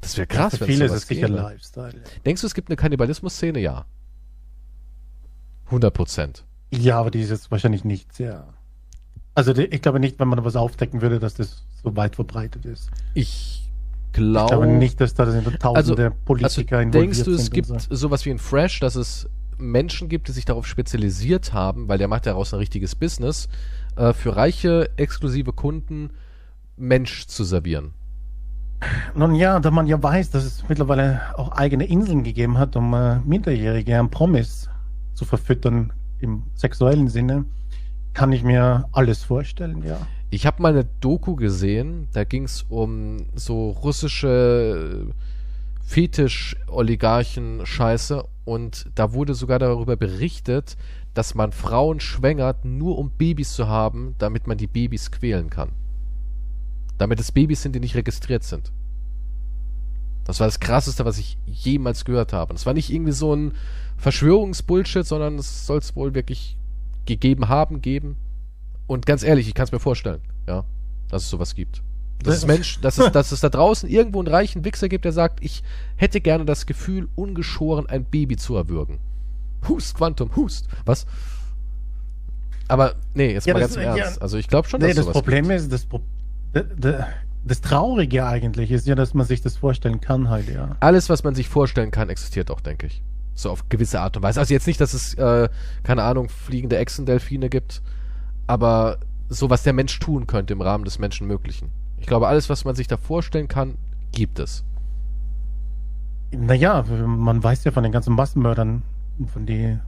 Das wäre krass, Für wenn viele ist es sicher. Lifestyle. Denkst du, es gibt eine Kannibalismus-Szene? Ja. 100 Prozent. Ja, aber die ist jetzt wahrscheinlich nicht sehr. Also ich glaube nicht, wenn man was aufdecken würde, dass das so weit verbreitet ist. Ich Ich glaube glaube nicht, dass da sind tausende Also Politiker involviert denkst du, es gibt so. sowas wie in Fresh, dass es Menschen gibt, die sich darauf spezialisiert haben, weil der macht daraus ein richtiges Business, äh, für reiche, exklusive Kunden Mensch zu servieren? Nun ja, da man ja weiß, dass es mittlerweile auch eigene Inseln gegeben hat, um äh, Minderjährige am Promis zu verfüttern im sexuellen Sinne, kann ich mir alles vorstellen, ja. Ich habe mal eine Doku gesehen, da ging es um so russische Fetisch-Oligarchen-Scheiße und da wurde sogar darüber berichtet, dass man Frauen schwängert, nur um Babys zu haben, damit man die Babys quälen kann. Damit es Babys sind, die nicht registriert sind. Das war das Krasseste, was ich jemals gehört habe. Und es war nicht irgendwie so ein Verschwörungsbullshit, sondern es soll es wohl wirklich gegeben haben, geben. Und ganz ehrlich, ich kann es mir vorstellen, ja, dass es sowas gibt. Dass es Mensch, dass es, dass es da draußen irgendwo einen reichen Wichser gibt, der sagt, ich hätte gerne das Gefühl, ungeschoren ein Baby zu erwürgen. Hust, Quantum, Hust. Was? Aber nee, jetzt Ja, mal das- ganz im ja. Ernst. Also ich glaube schon, Nee, dass das sowas Problem gibt. ist, das, Pro d- d- das Traurige eigentlich ist ja, dass man sich das vorstellen kann halt, ja. Alles, was man sich vorstellen kann, existiert auch, denke ich. So auf gewisse Art und Weise. Also jetzt nicht, dass es, äh, keine Ahnung, fliegende Echsendelfine gibt, aber so, was der Mensch tun könnte im Rahmen des Menschenmöglichen. Ich glaube, alles, was man sich da vorstellen kann, gibt es. Naja, man weiß ja von den ganzen Massenmördern, von die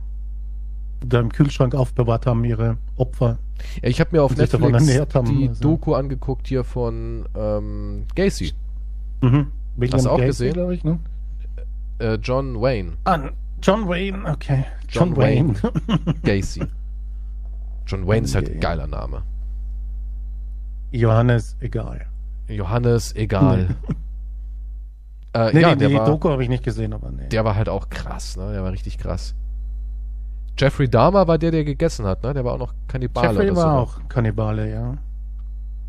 da im Kühlschrank aufbewahrt haben, ihre Opfer. Ja, ich habe mir auf Netflix die also. Doku angeguckt hier von ähm, Gacy, Mhm. William Hast du auch Gacy, gesehen? glaube ich, ne? äh, John Wayne. Ah, John Wayne, okay. John John, Wayne. Gacy. John Wayne ist halt ein geiler Name. Johannes, egal. Johannes, egal. Äh, Nee, ja, die, der die war, Doku habe ich nicht gesehen, aber nee. der war halt auch krass, ne? Der war richtig krass. Jeffrey Dahmer war der, der gegessen hat, ne? Der war auch noch Kannibale Jeffrey war so. auch Kannibale, ja.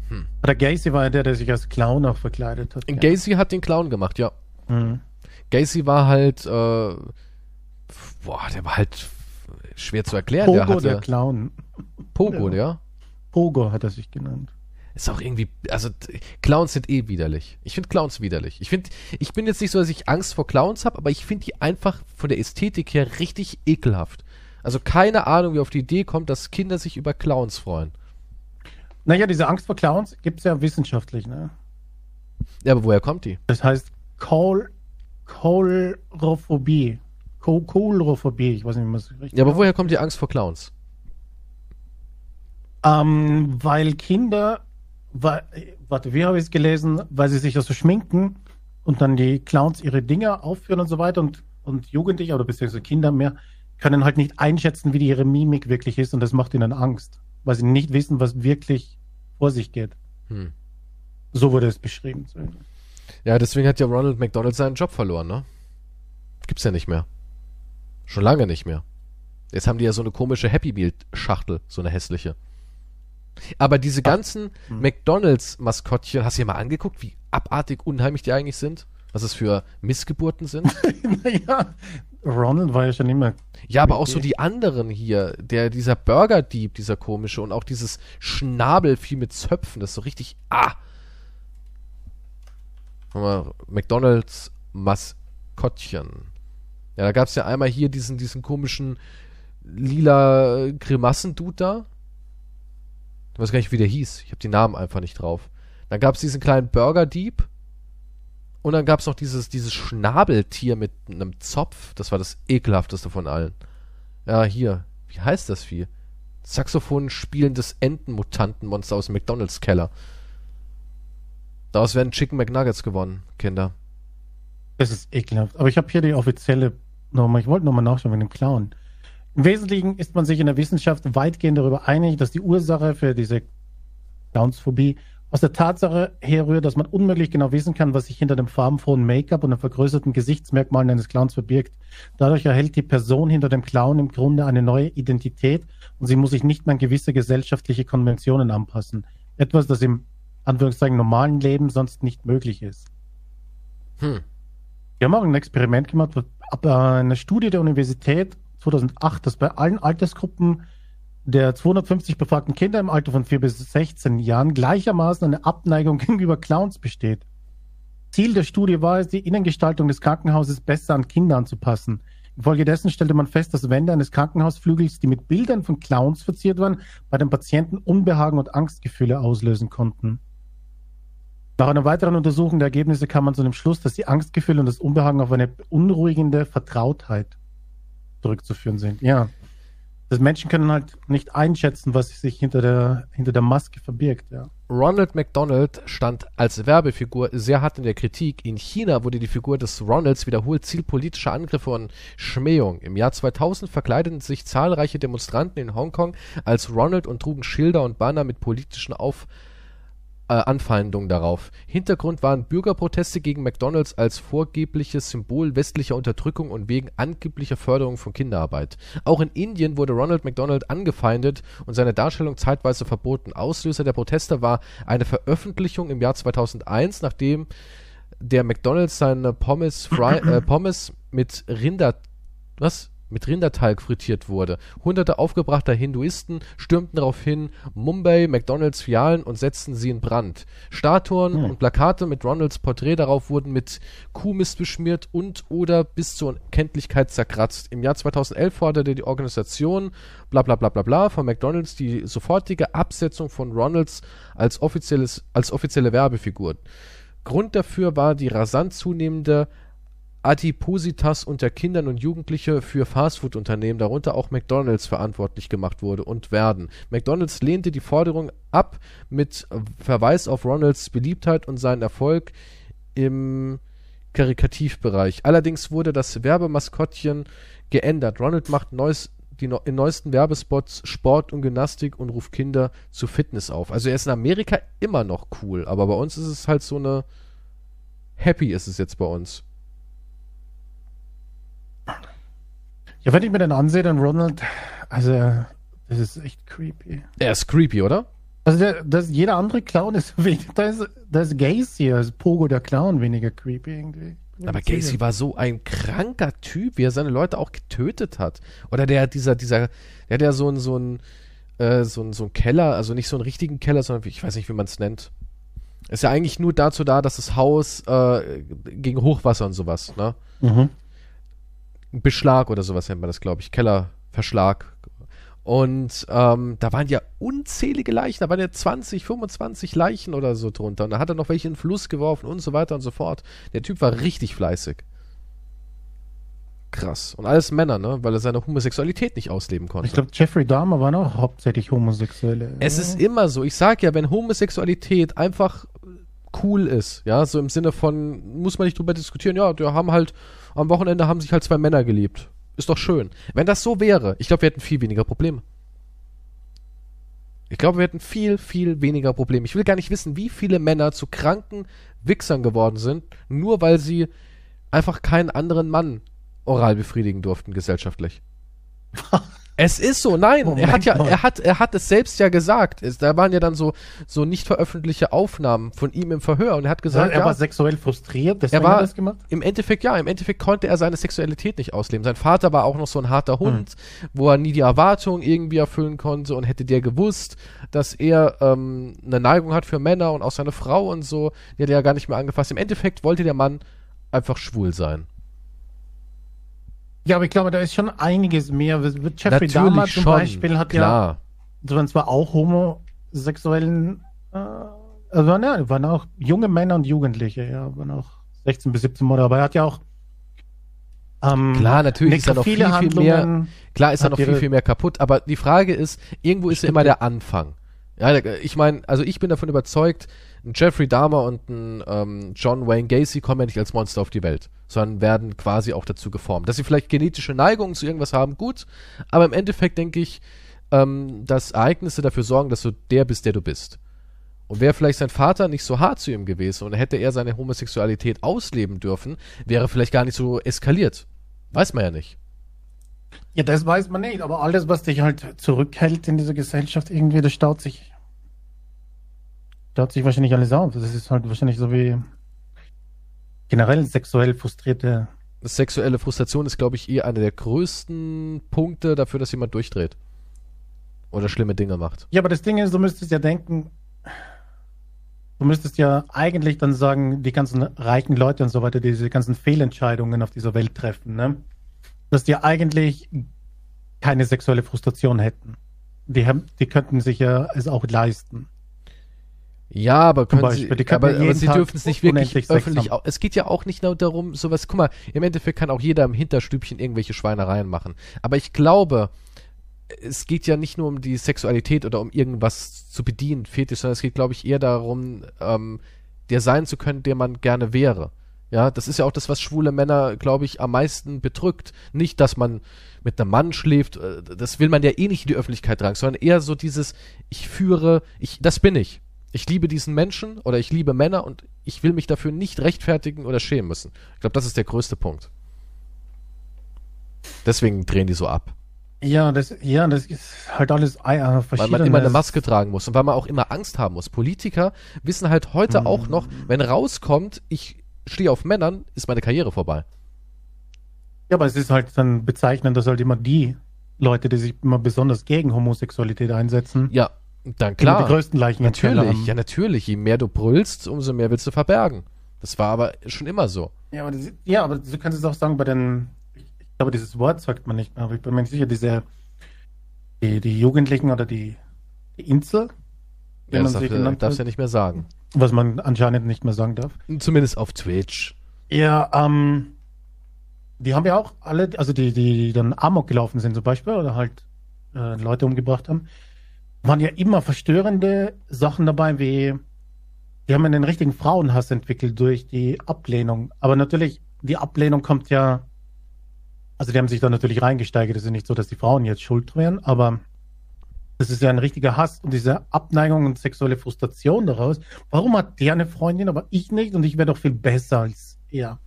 Hm. Oder Gacy war der, der sich als Clown auch verkleidet hat. Gacy hat den Clown gemacht, ja. Mhm. Gacy war halt, äh, boah, der war halt schwer zu erklären. der Pogo, hatte, der Clown. Pogo, Ja. ja. Pogo hat er sich genannt. Ist auch irgendwie, also Clowns sind eh widerlich. Ich finde Clowns widerlich. Ich finde, ich bin jetzt nicht so, dass ich Angst vor Clowns habe, aber ich finde die einfach von der Ästhetik her richtig ekelhaft. Also keine Ahnung, wie auf die Idee kommt, dass Kinder sich über Clowns freuen. Naja, diese Angst vor Clowns gibt es ja wissenschaftlich, ne? Ja, aber woher kommt die? Das heißt Kol Kolrophobie. Ko Kolrophobie, ich weiß nicht, wie man es richtig Ja, aber woher kommt die Angst vor Clowns? Ähm, weil Kinder, wa- warte, wie habe ich es gelesen? Weil sie sich das so schminken und dann die Clowns ihre Dinger aufführen und so weiter und, und Jugendliche oder beziehungsweise Kinder mehr können halt nicht einschätzen, wie die ihre Mimik wirklich ist und das macht ihnen Angst, weil sie nicht wissen, was wirklich vor sich geht. Hm. So wurde es beschrieben. Ja, deswegen hat ja Ronald McDonald seinen Job verloren, ne? Gibt's ja nicht mehr. Schon lange nicht mehr. Jetzt haben die ja so eine komische Happy Meal Schachtel, so eine hässliche. Aber diese ganzen hm. McDonalds-Maskottchen, hast du dir mal angeguckt, wie abartig unheimlich die eigentlich sind? Was es für Missgeburten sind? naja, Ronald war ja schon immer. Ja, aber auch so die anderen hier, der, dieser Burger-Dieb, dieser komische und auch dieses Schnabelvieh mit Zöpfen, das ist so richtig, ah! Mal, McDonalds Maskottchen. Ja, da gab's ja einmal hier diesen, diesen komischen lila Grimassen-Dude da. Ich weiß gar nicht, wie der hieß. Ich habe die Namen einfach nicht drauf. Dann gab's diesen kleinen Burger-Dieb. Und dann gab's noch dieses, dieses Schnabeltier mit einem Zopf. Das war das ekelhafteste von allen. Ja, hier. Wie heißt das Vieh? Saxophon spielendes Entenmutantenmonster aus dem McDonalds-Keller. Daraus werden Chicken McNuggets gewonnen, Kinder. Das ist ekelhaft. Aber ich habe hier die offizielle nochmal, ich wollte nochmal nachschauen mit dem Clown. Im Wesentlichen ist man sich in der Wissenschaft weitgehend darüber einig, dass die Ursache für diese Clownsphobie aus der Tatsache herrührt, dass man unmöglich genau wissen kann, was sich hinter dem farbenfrohen Make-up und den vergrößerten Gesichtsmerkmalen eines Clowns verbirgt. Dadurch erhält die Person hinter dem Clown im Grunde eine neue Identität und sie muss sich nicht mehr an gewisse gesellschaftliche Konventionen anpassen. Etwas, das im Anführungszeichen normalen Leben sonst nicht möglich ist. Hm. Wir haben auch ein Experiment gemacht, ab äh, eine Studie der Universität 2008, dass bei allen Altersgruppen der 250 befragten Kinder im Alter von 4 bis 16 Jahren gleichermaßen eine Abneigung gegenüber Clowns besteht. Ziel der Studie war es, die Innengestaltung des Krankenhauses besser an Kinder anzupassen. Infolgedessen stellte man fest, dass Wände eines Krankenhausflügels, die mit Bildern von Clowns verziert waren, bei den Patienten Unbehagen und Angstgefühle auslösen konnten. Nach einer weiteren Untersuchung der Ergebnisse kam man zu dem Schluss, dass die Angstgefühle und das Unbehagen auf eine beunruhigende Vertrautheit zurückzuführen sind. Ja. Das Menschen können halt nicht einschätzen, was sich hinter der, hinter der Maske verbirgt, ja. Ronald McDonald stand als Werbefigur sehr hart in der Kritik. In China wurde die Figur des Ronalds wiederholt Ziel politischer Angriffe und Schmähung. Im Jahr 2000 verkleideten sich zahlreiche Demonstranten in Hongkong als Ronald und trugen Schilder und Banner mit politischen Auf äh, Anfeindungen darauf. Hintergrund waren Bürgerproteste gegen McDonalds als vorgebliches Symbol westlicher Unterdrückung und wegen angeblicher Förderung von Kinderarbeit. Auch in Indien wurde Ronald McDonald angefeindet und seine Darstellung zeitweise verboten. Auslöser der Proteste war eine Veröffentlichung im Jahr 2001, nachdem der McDonalds seine Pommes, Fry, äh, Pommes mit Rinder was mit Rindertalg frittiert wurde. Hunderte aufgebrachter Hinduisten stürmten daraufhin Mumbai McDonalds Filialen und setzten sie in Brand. Statuen Hm. und Plakate mit Ronalds Porträt darauf wurden mit Kuhmist beschmiert und oder bis zur Unkenntlichkeit zerkratzt. Im Jahr 2011 forderte die Organisation bla bla bla bla bla von McDonalds die sofortige Absetzung von Ronalds als offizielles als offizielle Werbefigur. Grund dafür war die rasant zunehmende Adipositas unter Kindern und Jugendliche für Fastfood-Unternehmen, darunter auch McDonalds, verantwortlich gemacht wurde und werden. McDonalds lehnte die Forderung ab mit Verweis auf Ronalds Beliebtheit und seinen Erfolg im Karikativbereich. Allerdings wurde das Werbemaskottchen geändert. Ronald macht neues, die in neuesten Werbespots Sport und Gymnastik und ruft Kinder zu Fitness auf. Also er ist in Amerika immer noch cool, aber bei uns ist es halt so eine happy ist es jetzt bei uns. Ja, wenn ich mir den ansehe, dann Ronald, also, das ist echt creepy. Er ist creepy, oder? Also, der, das, jeder andere Clown ist, da ist, da ist Gacy, also Pogo der Clown, weniger creepy irgendwie. Aber Gacy war so ein kranker Typ, wie er seine Leute auch getötet hat. Oder der, dieser, dieser, der hat ja so ein, so ein, äh, so ein, so ein Keller, also nicht so einen richtigen Keller, sondern ich weiß nicht, wie man es nennt. Ist ja eigentlich nur dazu da, dass das Haus äh, gegen Hochwasser und sowas, ne? Mhm. Beschlag oder sowas nennt man das, glaube ich. Kellerverschlag. Und ähm, da waren ja unzählige Leichen, da waren ja 20, 25 Leichen oder so drunter. Und da hat er noch welche in den Fluss geworfen und so weiter und so fort. Der Typ war richtig fleißig. Krass. Und alles Männer, ne? Weil er seine Homosexualität nicht ausleben konnte. Ich glaube, Jeffrey Dahmer waren auch hauptsächlich Homosexuelle. Es ist immer so. Ich sag ja, wenn Homosexualität einfach cool ist, ja, so im Sinne von, muss man nicht drüber diskutieren, ja, wir haben halt, am Wochenende haben sich halt zwei Männer geliebt. Ist doch schön. Wenn das so wäre, ich glaube, wir hätten viel weniger Probleme. Ich glaube, wir hätten viel, viel weniger Probleme. Ich will gar nicht wissen, wie viele Männer zu kranken Wichsern geworden sind, nur weil sie einfach keinen anderen Mann oral befriedigen durften gesellschaftlich. Es ist so, nein, Moment er hat ja, mal. er hat, er hat es selbst ja gesagt. Es, da waren ja dann so, so nicht veröffentlichte Aufnahmen von ihm im Verhör und er hat gesagt, er ja, war sexuell frustriert, deswegen Er war- hat er das gemacht? im Endeffekt ja, im Endeffekt konnte er seine Sexualität nicht ausleben. Sein Vater war auch noch so ein harter Hund, wo er nie die Erwartungen irgendwie erfüllen konnte und hätte der gewusst, dass er ähm, eine Neigung hat für Männer und auch seine Frau und so, die hat er ja gar nicht mehr angefasst. Im Endeffekt wollte der Mann einfach schwul sein. Ja, aber ich glaube, da ist schon einiges mehr. Jeffrey Dahmer zum Beispiel hat ja klar. Es waren zwar auch homosexuellen, äh, also waren, ja, waren auch junge Männer und Jugendliche, ja, waren auch 16 bis 17 Monate, aber er hat ja auch ähm, Klar, natürlich ist er noch viel, viel mehr, klar ist Hat noch viel, viel mehr kaputt, aber die Frage ist, irgendwo ist ja immer der Anfang. Ja, ich meine, also ich bin davon überzeugt, ein Jeffrey Dahmer und ein ähm, John Wayne Gacy kommen ja nicht als Monster auf die Welt, sondern werden quasi auch dazu geformt. Dass sie vielleicht genetische Neigungen zu irgendwas haben, gut, aber im Endeffekt denke ich, ähm, dass Ereignisse dafür sorgen, dass du der bist, der du bist. Und wäre vielleicht sein Vater nicht so hart zu ihm gewesen und hätte er seine Homosexualität ausleben dürfen, wäre vielleicht gar nicht so eskaliert. Weiß man ja nicht. Ja, das weiß man nicht, aber alles, was dich halt zurückhält in dieser Gesellschaft, irgendwie, das staut sich, staut sich wahrscheinlich alles auf. Das ist halt wahrscheinlich so wie generell sexuell frustrierte. Sexuelle Frustration ist, glaube ich, eher einer der größten Punkte dafür, dass jemand durchdreht. Oder schlimme Dinge macht. Ja, aber das Ding ist, du müsstest ja denken, du müsstest ja eigentlich dann sagen, die ganzen reichen Leute und so weiter, die diese ganzen Fehlentscheidungen auf dieser Welt treffen, ne? Dass die eigentlich keine sexuelle Frustration hätten. Die, haben, die könnten sich ja es auch leisten. Ja, aber können Beispiel, sie, aber, aber sie dürfen es nicht wirklich öffentlich. haben. au- Es geht ja auch nicht nur darum, sowas. Guck mal, im Endeffekt kann auch jeder im Hinterstübchen irgendwelche Schweinereien machen. Aber ich glaube, es geht ja nicht nur um die Sexualität oder um irgendwas zu bedienen, Fetisch, sondern es geht, glaube ich, eher darum, ähm, der sein zu können, der man gerne wäre. Ja, das ist ja auch das, was schwule Männer, glaube ich, am meisten bedrückt. Nicht, dass man mit einem Mann schläft, äh, das will man ja eh nicht in die Öffentlichkeit tragen, sondern eher so dieses, ich führe, ich, das bin ich. Ich liebe diesen Menschen oder ich liebe Männer und ich will mich dafür nicht rechtfertigen oder schämen müssen. Ich glaube, das ist der größte Punkt. Deswegen drehen die so ab. Ja, das, ja, das ist halt alles äh, Weil man immer eine Maske tragen muss und weil man auch immer Angst haben muss. Politiker wissen halt heute auch noch, wenn rauskommt, ich stehe auf Männern, ist meine Karriere vorbei. Ja, aber es ist halt dann bezeichnend, dass halt immer die Leute, die sich immer besonders gegen Homosexualität einsetzen, Ja, dann klar. die größten Leichen Natürlich, haben. ja natürlich. Je mehr du brüllst, umso mehr willst du verbergen. Das war aber schon immer so. Ja, aber, das, ja, aber du kannst es auch sagen bei den, ich, glaube, dieses Wort sagt man nicht mehr, aber ich bin mir nicht sicher, diese, die, die Jugendlichen oder die, die Insel, wie Ja, man das sie darf, genannt darfst ja nicht mehr sagen. was man anscheinend nicht mehr sagen darf. Zumindest auf Twitch. Ja, ähm, die haben ja auch alle, also die, die, die dann Amok gelaufen sind zum Beispiel oder halt äh, Leute umgebracht haben, waren ja immer verstörende Sachen dabei, wie die haben einen richtigen Frauenhass entwickelt durch die Ablehnung. Aber natürlich, die Ablehnung kommt ja, also die haben sich da natürlich reingesteigert. Es ist nicht so, dass die Frauen jetzt schuld wären, aber Das ist ja ein richtiger Hass und diese Abneigung und sexuelle Frustration daraus. Warum hat der eine Freundin, aber ich nicht und ich wäre doch viel besser als er?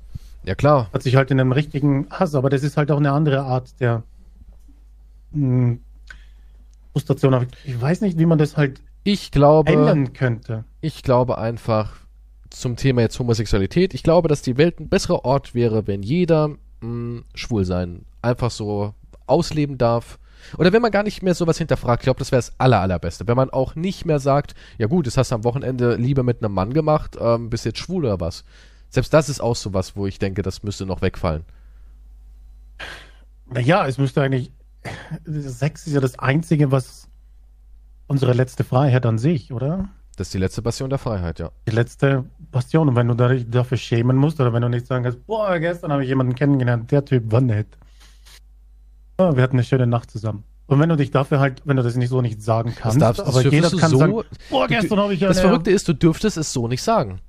Ja, klar. Hat sich halt in einem richtigen Hass, aber das ist halt auch eine andere Art der mh, Frustration. Aber ich weiß nicht, wie man das halt Ich glaube, ändern könnte. ich glaube einfach zum Thema jetzt Homosexualität, ich glaube, dass die Welt ein besserer Ort wäre, wenn jeder mh, schwul sein einfach so ausleben darf. Oder wenn man gar nicht mehr sowas hinterfragt, ich glaube, das wäre das aller, allerbeste. Wenn man auch nicht mehr sagt, ja gut, das hast du am Wochenende lieber mit einem Mann gemacht, ähm, bist jetzt schwul oder was. Selbst das ist auch sowas, wo ich denke, das müsste noch wegfallen. Naja, es müsste eigentlich. Sex ist ja das Einzige, was unsere letzte Freiheit an sich, oder? Das ist die letzte Passion der Freiheit, ja. Die letzte Bastion. Und wenn du dich dafür schämen musst, oder wenn du nicht sagen kannst, boah, gestern habe ich jemanden kennengelernt, der Typ war nett. Ja, wir hatten eine schöne Nacht zusammen. Und wenn du dich dafür halt, wenn du das nicht so nicht sagen kannst, darfst- das aber jeder kann so- sagen, boah, gestern habe ich Das eine- Verrückte ist, du dürftest es so nicht sagen.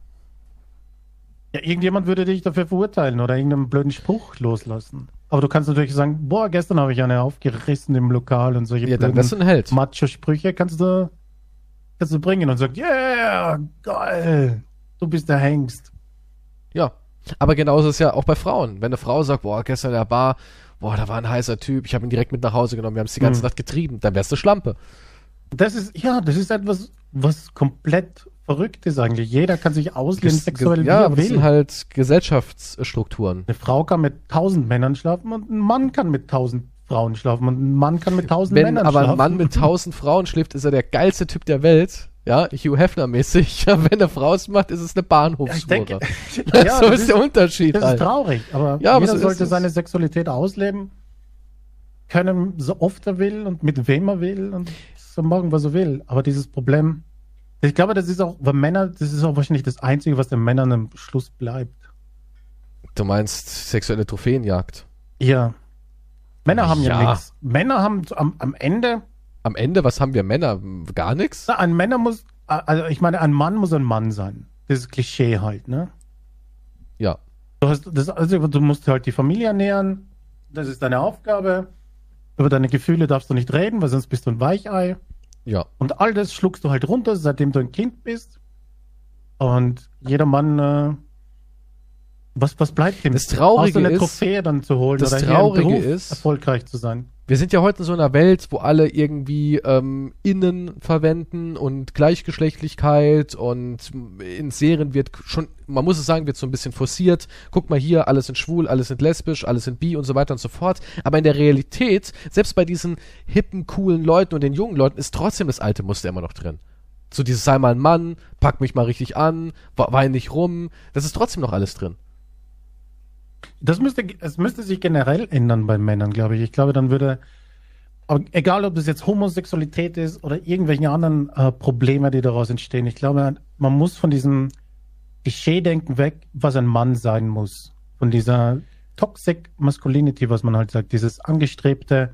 Ja, irgendjemand würde dich dafür verurteilen oder irgendeinen blöden Spruch loslassen. Aber du kannst natürlich sagen, boah, gestern habe ich eine aufgerissen im Lokal und solche Ja, dann blöden ein Held. Macho-Sprüche kannst du, kannst du bringen und sagst, yeah, geil, du bist der Hengst. Ja. Aber genauso ist es ja auch bei Frauen. Wenn eine Frau sagt, boah, gestern in der Bar, boah, da war ein heißer Typ, ich habe ihn direkt mit nach Hause genommen, wir haben es die ganze Mhm. Nacht getrieben, dann wärst du Schlampe. Das ist, ja, das ist etwas, was komplett verrückt ist eigentlich. Jeder kann sich ausleben sexuell, ges- wie ja, er aber das will. sind halt Gesellschaftsstrukturen. Eine Frau kann mit tausend Männern schlafen und ein Mann kann mit tausend Frauen schlafen und ein Mann kann mit tausend Wenn Männern aber ein schlafen. Mann mit tausend Frauen schläft, ist er der geilste Typ der Welt. Ja, Hugh Hefner-mäßig. Ja, wenn eine Frau es macht, ist es eine ja, Bahnhofshure. denke, Ja, so das ist der Unterschied Das ist halt. traurig, aber Ja, aber jeder so ist sollte seine Sexualität ausleben können, so oft er will und mit wem er will und so machen, was er will. Aber dieses Problem, ich glaube, das ist auch, bei Männern, das ist auch wahrscheinlich das Einzige, was den Männern am Schluss bleibt. Du meinst sexuelle Trophäenjagd. Ja. Männer haben ja, Ja. nichts. Männer haben am, am Ende, Am Ende, was haben wir Männer? Gar nichts? na, ein Männer muss, also ich meine, ein Mann muss ein Mann sein. Das ist Klischee halt, ne? Ja. Du, hast, das, also, du musst halt die Familie ernähren. Das ist deine Aufgabe. Über deine Gefühle darfst du nicht reden, weil sonst bist du ein Weichei. Ja. Und all das schluckst du halt runter, seitdem du ein Kind bist. Und jeder Mann, äh, was, was bleibt ihm? Das Traurige Außer eine ist- Trophäe dann zu holen das oder Traurige Beruf ist- erfolgreich zu sein. Wir sind ja heute in so einer Welt, wo alle irgendwie ähm, Innen verwenden und Gleichgeschlechtlichkeit und in Serien wird schon, man muss es sagen, wird so ein bisschen forciert. Guck mal hier, alle sind schwul, alle sind lesbisch, alle sind bi und so weiter und so fort. Aber in der Realität, selbst bei diesen hippen, coolen Leuten und den jungen Leuten, ist trotzdem das alte Muster immer noch drin. So dieses sei mal ein Mann, pack mich mal richtig an, we- wein nicht rum, das ist trotzdem noch alles drin. Das müsste, es müsste sich generell ändern bei Männern, glaube ich. Ich glaube, dann würde, egal ob das jetzt Homosexualität ist oder irgendwelche anderen äh, Probleme, die daraus entstehen, ich glaube, man muss von diesem Klischee-Denken weg, was ein Mann sein muss. Von dieser Toxic Masculinity, was man halt sagt, dieses angestrebte,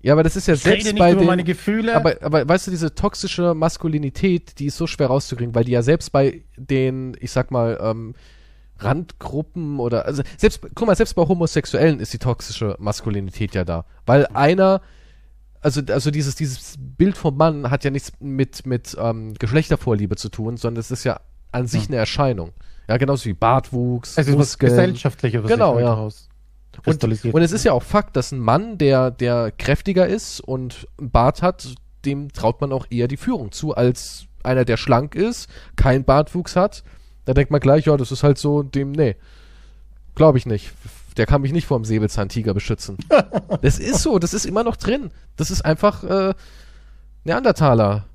Ja, aber das ist ja ich selbst bei den, meine Gefühle. Aber, aber weißt du, diese toxische Maskulinität, die ist so schwer rauszukriegen, weil die ja selbst bei den, ich sag mal, ähm, Randgruppen oder, also selbst, guck mal, selbst bei Homosexuellen ist die toxische Maskulinität ja da. Weil einer, also, also dieses, dieses Bild vom Mann hat ja nichts mit, mit ähm, Geschlechtervorliebe zu tun, sondern es ist ja an sich Hm. eine Erscheinung. Ja, genauso wie Bartwuchs, es ist was Muskeln. Gesellschaftliches, Genau, ja. daraus Und, und es ist ja auch Fakt, dass ein Mann, der, der kräftiger ist und einen Bart hat, dem traut man auch eher die Führung zu, als einer, der schlank ist, keinen Bartwuchs hat. Da denkt man gleich, ja, das ist halt so, dem, nee. Glaube ich nicht. Der kann mich nicht vor dem Säbelzahntiger beschützen. das ist so, das ist immer noch drin. Das ist einfach äh, Neandertaler.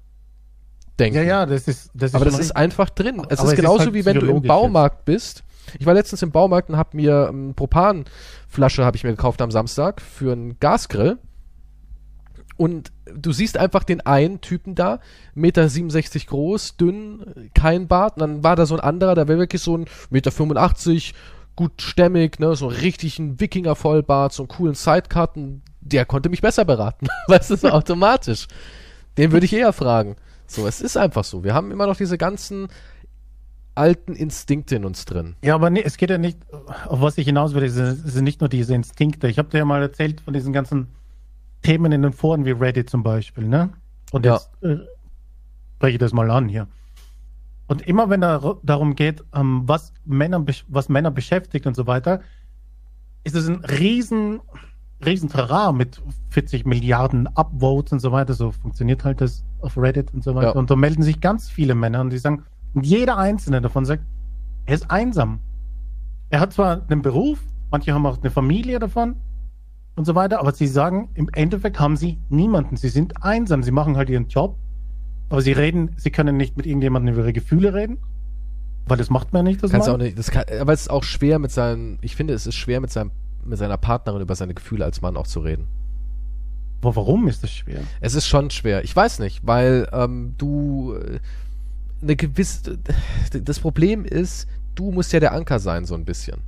Denken. ja, ja, das ist, das ist Aber das ist einfach drin. Es ist es ist genauso halt wie wenn du im Baumarkt bist. Ich war letztens im Baumarkt und habe mir ähm, Propanflasche habe ich mir gekauft am Samstag für einen Gasgrill. Und du siehst einfach den einen Typen da, Meter 67 groß, dünn, kein Bart. Und dann war da so ein anderer, der war wirklich so ein Meter 85, gut stämmig, ne, so richtig ein Wikinger-Vollbart, so einen coolen Sidecut. Und der konnte mich besser beraten. weißt du, so automatisch. Den würde ich eher fragen. So, es ist einfach so. Wir haben immer noch diese ganzen alten Instinkte in uns drin. Ja, aber nee, es geht ja nicht, auf was ich hinaus will, es sind nicht nur diese Instinkte. Ich habe dir ja mal erzählt von diesen ganzen Themen in den Foren wie Reddit zum Beispiel, ne? Und Ja. jetzt äh, spreche ich das mal an hier. Und immer wenn er darum geht, ähm, was, Männer, was Männer beschäftigt und so weiter, ist es ein riesen, riesen Terrain mit 40 Milliarden Upvotes und so weiter. So funktioniert halt das auf Reddit und so weiter. Ja. Und da melden sich ganz viele Männer und die sagen, und jeder einzelne davon sagt, er ist einsam. Er hat zwar einen Beruf, manche haben auch eine Familie davon und so weiter, aber sie sagen, im Endeffekt haben sie niemanden. Sie sind einsam. Sie machen halt ihren Job, aber sie reden, sie können nicht mit irgendjemandem über ihre Gefühle reden, weil das macht man nicht. Das Kannst mal. auch nicht, das kann, aber es ist auch schwer mit seinen, ich finde, es ist schwer mit seinem, mit seiner Partnerin über seine Gefühle als Mann auch zu reden. Aber warum ist das schwer? Es ist schon schwer. Ich weiß nicht, weil ähm, du äh, eine gewisse. Das Problem ist, du musst ja der Anker sein, so ein bisschen.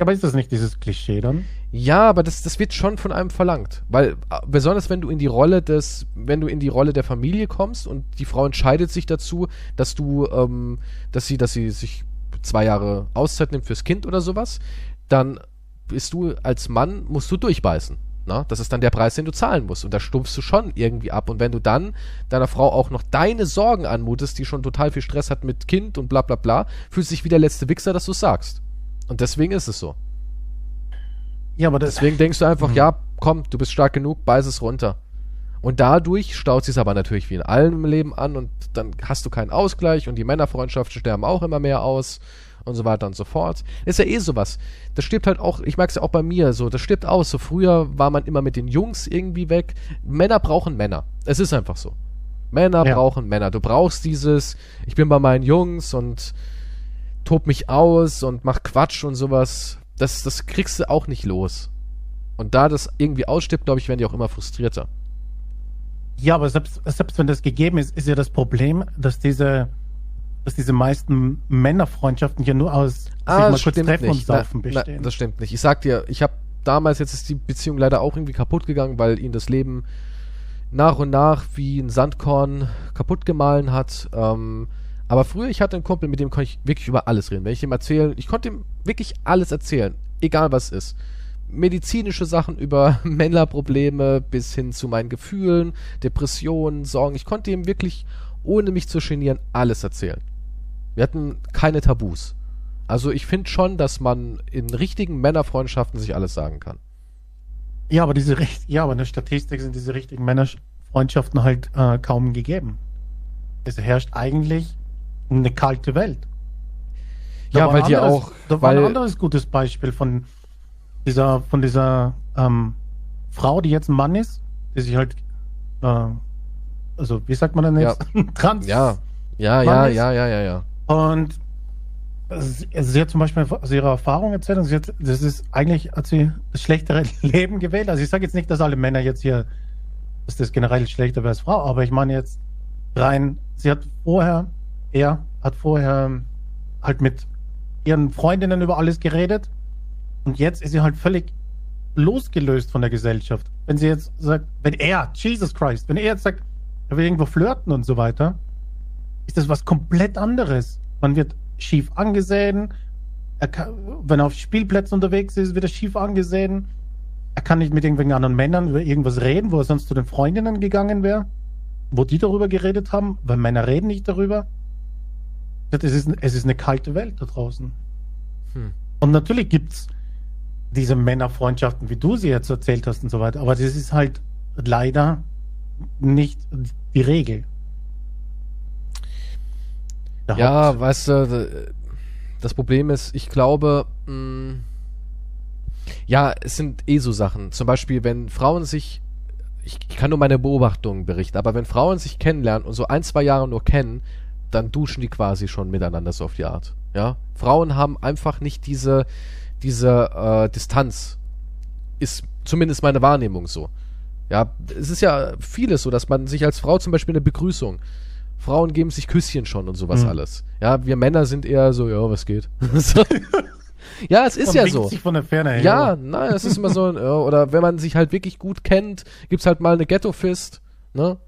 Aber ist das nicht dieses Klischee dann? Ja, aber das, das wird schon von einem verlangt. Weil, äh, besonders wenn du in die Rolle des, wenn du in die Rolle der Familie kommst und die Frau entscheidet sich dazu, dass du, ähm, dass sie, dass sie sich zwei Jahre Auszeit nimmt fürs Kind oder sowas, dann bist du als Mann, musst du durchbeißen. Na? Das ist dann der Preis, den du zahlen musst. Und da stumpfst du schon irgendwie ab. Und wenn du dann deiner Frau auch noch deine Sorgen anmutest, die schon total viel Stress hat mit Kind und bla bla bla, fühlst du dich wie der letzte Wichser, dass du es sagst. Und deswegen ist es so. Ja, aber Deswegen denkst du einfach, Mhm. ja, komm, du bist stark genug, beiß es runter. Und dadurch staut sich aber natürlich wie in allem Leben an und dann hast du keinen Ausgleich und die Männerfreundschaften sterben auch immer mehr aus und so weiter und so fort. Ist ja eh sowas. Das stirbt halt auch, ich merk's ja auch bei mir so, das stirbt aus. So früher war man immer mit den Jungs irgendwie weg. Männer brauchen Männer. Es ist einfach so. Männer Ja. brauchen Männer. Du brauchst dieses, ich bin bei meinen Jungs und tob mich aus und mach Quatsch und sowas. Das, das kriegst du auch nicht los. Und da das irgendwie ausstirbt, glaube ich, werden die auch immer frustrierter. ja, aber selbst, selbst wenn das gegeben ist, ist ja das Problem, dass diese, dass diese meisten Männerfreundschaften ja nur aus sich mal kurz treffen und saufen Na, na, bestehen. das stimmt nicht. Ich sag dir, ich habe damals, jetzt ist die Beziehung leider auch irgendwie kaputt gegangen, weil ihn das Leben nach und nach wie ein Sandkorn kaputt gemahlen hat. Ähm, aber früher, ich hatte einen Kumpel, mit dem konnte ich wirklich über alles reden. Wenn ich ihm erzählen, ich konnte ihm wirklich alles erzählen, egal was ist. Medizinische Sachen über Männerprobleme bis hin zu meinen Gefühlen, Depressionen, Sorgen. Ich konnte ihm wirklich, ohne mich zu genieren, alles erzählen. Wir hatten keine Tabus. Also ich finde schon, dass man in richtigen Männerfreundschaften sich alles sagen kann. Ja, aber diese Richt ja, aber in der Statistik sind diese richtigen Männerfreundschaften halt äh, kaum gegeben. Es herrscht eigentlich eine kalte Welt. Da ja, weil die anderes- auch, Da war ein anderes gutes Beispiel von dieser, von dieser ähm, Frau, die jetzt ein Mann ist, die sich halt, äh, also wie sagt man denn jetzt? Trans. ja, ja, ja, ja, ja, ja, ja. Und sie, sie hat zum Beispiel aus ihrer Erfahrung erzählt, und sie hat, das ist eigentlich, hat sie das schlechtere Leben gewählt. Also ich sage jetzt nicht, dass alle Männer jetzt hier, dass das generell schlechter wäre als Frau, aber ich meine jetzt rein, sie hat vorher, er hat vorher halt mit ihren Freundinnen über alles geredet und jetzt ist sie halt völlig losgelöst von der Gesellschaft. Wenn sie jetzt sagt, wenn er, Jesus Christ, wenn er jetzt sagt, er will irgendwo flirten und so weiter, ist das was komplett anderes. Man wird schief angesehen. Kann, wenn er auf Spielplätzen unterwegs ist, wird er schief angesehen. Er kann nicht mit irgendwelchen anderen Männern über irgendwas reden, wo er sonst zu den Freundinnen gegangen wäre, wo die darüber geredet haben, weil Männer reden nicht darüber. Es ist, es ist eine kalte Welt da draußen. Hm. Und natürlich gibt's diese Männerfreundschaften, wie du sie jetzt erzählt hast und so weiter, aber das ist halt leider nicht die Regel. Der Ja, Haupt- weißt du, das Problem ist, ich glaube, mh, ja, es sind eh so Sachen. Zum Beispiel, wenn Frauen sich, ich, ich kann nur meine Beobachtungen berichten, aber wenn Frauen sich kennenlernen und so ein, zwei Jahre nur kennen, dann duschen die quasi schon miteinander so auf die Art. Ja, Frauen haben einfach nicht diese, diese äh, Distanz. Ist zumindest meine Wahrnehmung so. Ja, es ist ja vieles so, dass man sich als Frau zum Beispiel eine Begrüßung, Frauen geben sich Küsschen schon und sowas Mhm. alles. Ja, wir Männer sind eher so, ja, was geht. so. Ja, es ist Man ja so. Sich von der Ferne her. Ja, nein, es ist immer so, oder wenn man sich halt wirklich gut kennt, gibt's halt mal eine Ghetto-Fist, ne?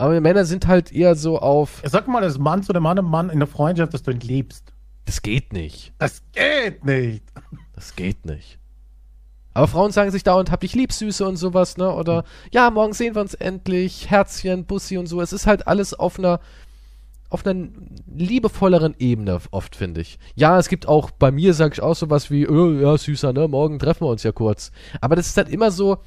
Aber wir Männer sind halt eher so auf, Sag mal als Mann zu dem anderen Mann in der Freundschaft, dass du ihn liebst. das geht nicht. Das geht nicht. Das geht nicht. Aber Frauen sagen sich dauernd, hab dich lieb, Süße und sowas, ne? Oder, ja, morgen sehen wir uns endlich, Herzchen, Bussi und so. Es ist halt alles auf einer, auf einer liebevolleren Ebene oft, finde ich. Ja, es gibt auch, bei mir sage ich auch sowas wie, oh, ja, Süßer, ne? Morgen treffen wir uns ja kurz. Aber das ist halt immer so,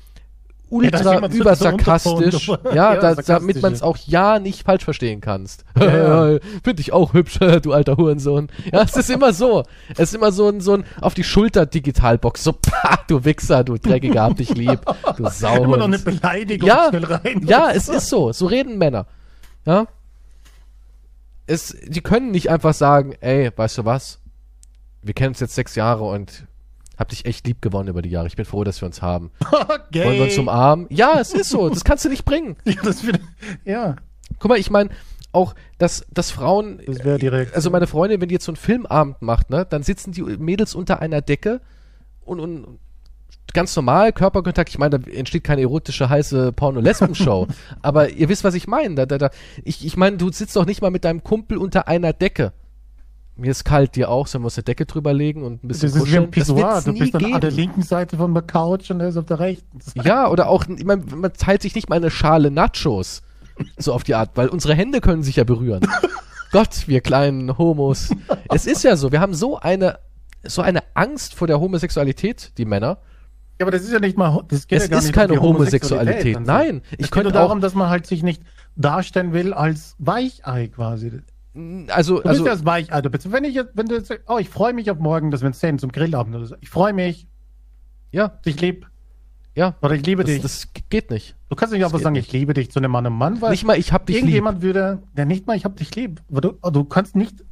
ultra so- übersarkastisch, so ja, Ja, da, damit man es ja. auch ja nicht falsch verstehen kannst. Ja, ja. Finde ich auch hübsch, du alter Hurensohn. Ja, es ist immer so. Es ist immer so ein, so ein auf die Schulter Digitalbox, so, pah, du Wichser, du Dreckiger, hab dich lieb, du Immer noch eine. Beleidigung Ja, schnell rein. ja, es ist so. So reden Männer. Ja. Es, die können nicht einfach sagen, ey, weißt du was? Wir kennen uns jetzt sechs Jahre und hab dich echt lieb gewonnen über die Jahre. Ich bin froh, dass wir uns haben. Gay. Wollen wir uns umarmen? Ja, es ist so. Das kannst du nicht bringen. ja, das wird, ja, Guck mal, ich meine, auch, dass, dass Frauen, das wäre direkt. also meine Freundin, wenn die jetzt so einen Filmabend macht, ne, dann sitzen die Mädels unter einer Decke und, und ganz normal, Körperkontakt, ich meine, da entsteht keine erotische, heiße Porno-Lesben-Show. aber ihr wisst, was ich meine. Da, da, da, ich, ich meine, du sitzt doch nicht mal mit deinem Kumpel unter einer Decke. Mir ist kalt, dir auch, sollen wir uns eine Decke drüber legen und ein bisschen das ist wie ein kuscheln? Das Pissoir. Du nie bist dann an der geben. linken Seite von der Couch und er ist auf der rechten. Seite. Ja, oder auch, man, man teilt sich nicht mal eine Schale Nachos. So auf die Art, weil unsere Hände können sich ja berühren. Gott, wir kleinen Homos. Es ist ja so, wir haben so eine, so eine Angst vor der Homosexualität, die Männer. Ja, aber das ist ja nicht mal. Das geht Es ja gar ist nicht keine um Homosexualität. sich. Nein, ich es geht könnte nur darum, auch- dass man halt sich nicht darstellen will als Weichei quasi. Du Also, bist also, ja das Weichei. Du bist, wenn ich jetzt, wenn du jetzt, oh, ich freue mich auf morgen, dass wir uns sehen zum Grillabend oder so. Ich freue mich, ja, ich liebe ja, oder ich liebe das, dich. das geht nicht. du kannst nicht einfach sagen, nicht. ich liebe dich zu einem Mann und Mann, weil Nicht mal, ich hab dich lieb. irgendjemand würde, der nicht mal, ich hab dich lieb. Aber du, du kannst nicht,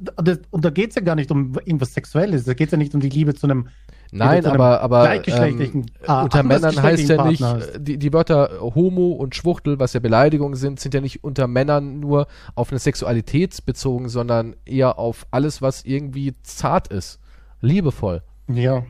das, und da geht's ja gar nicht um irgendwas Sexuelles, da geht's ja nicht um die Liebe zu einem Nein, aber, aber ähm, ah, unter Männern heißt ja nicht, die, die Wörter Homo und Schwuchtel, was ja Beleidigungen sind, sind ja nicht unter Männern nur auf eine Sexualität bezogen, sondern eher auf alles, was irgendwie zart ist. Liebevoll. Ja,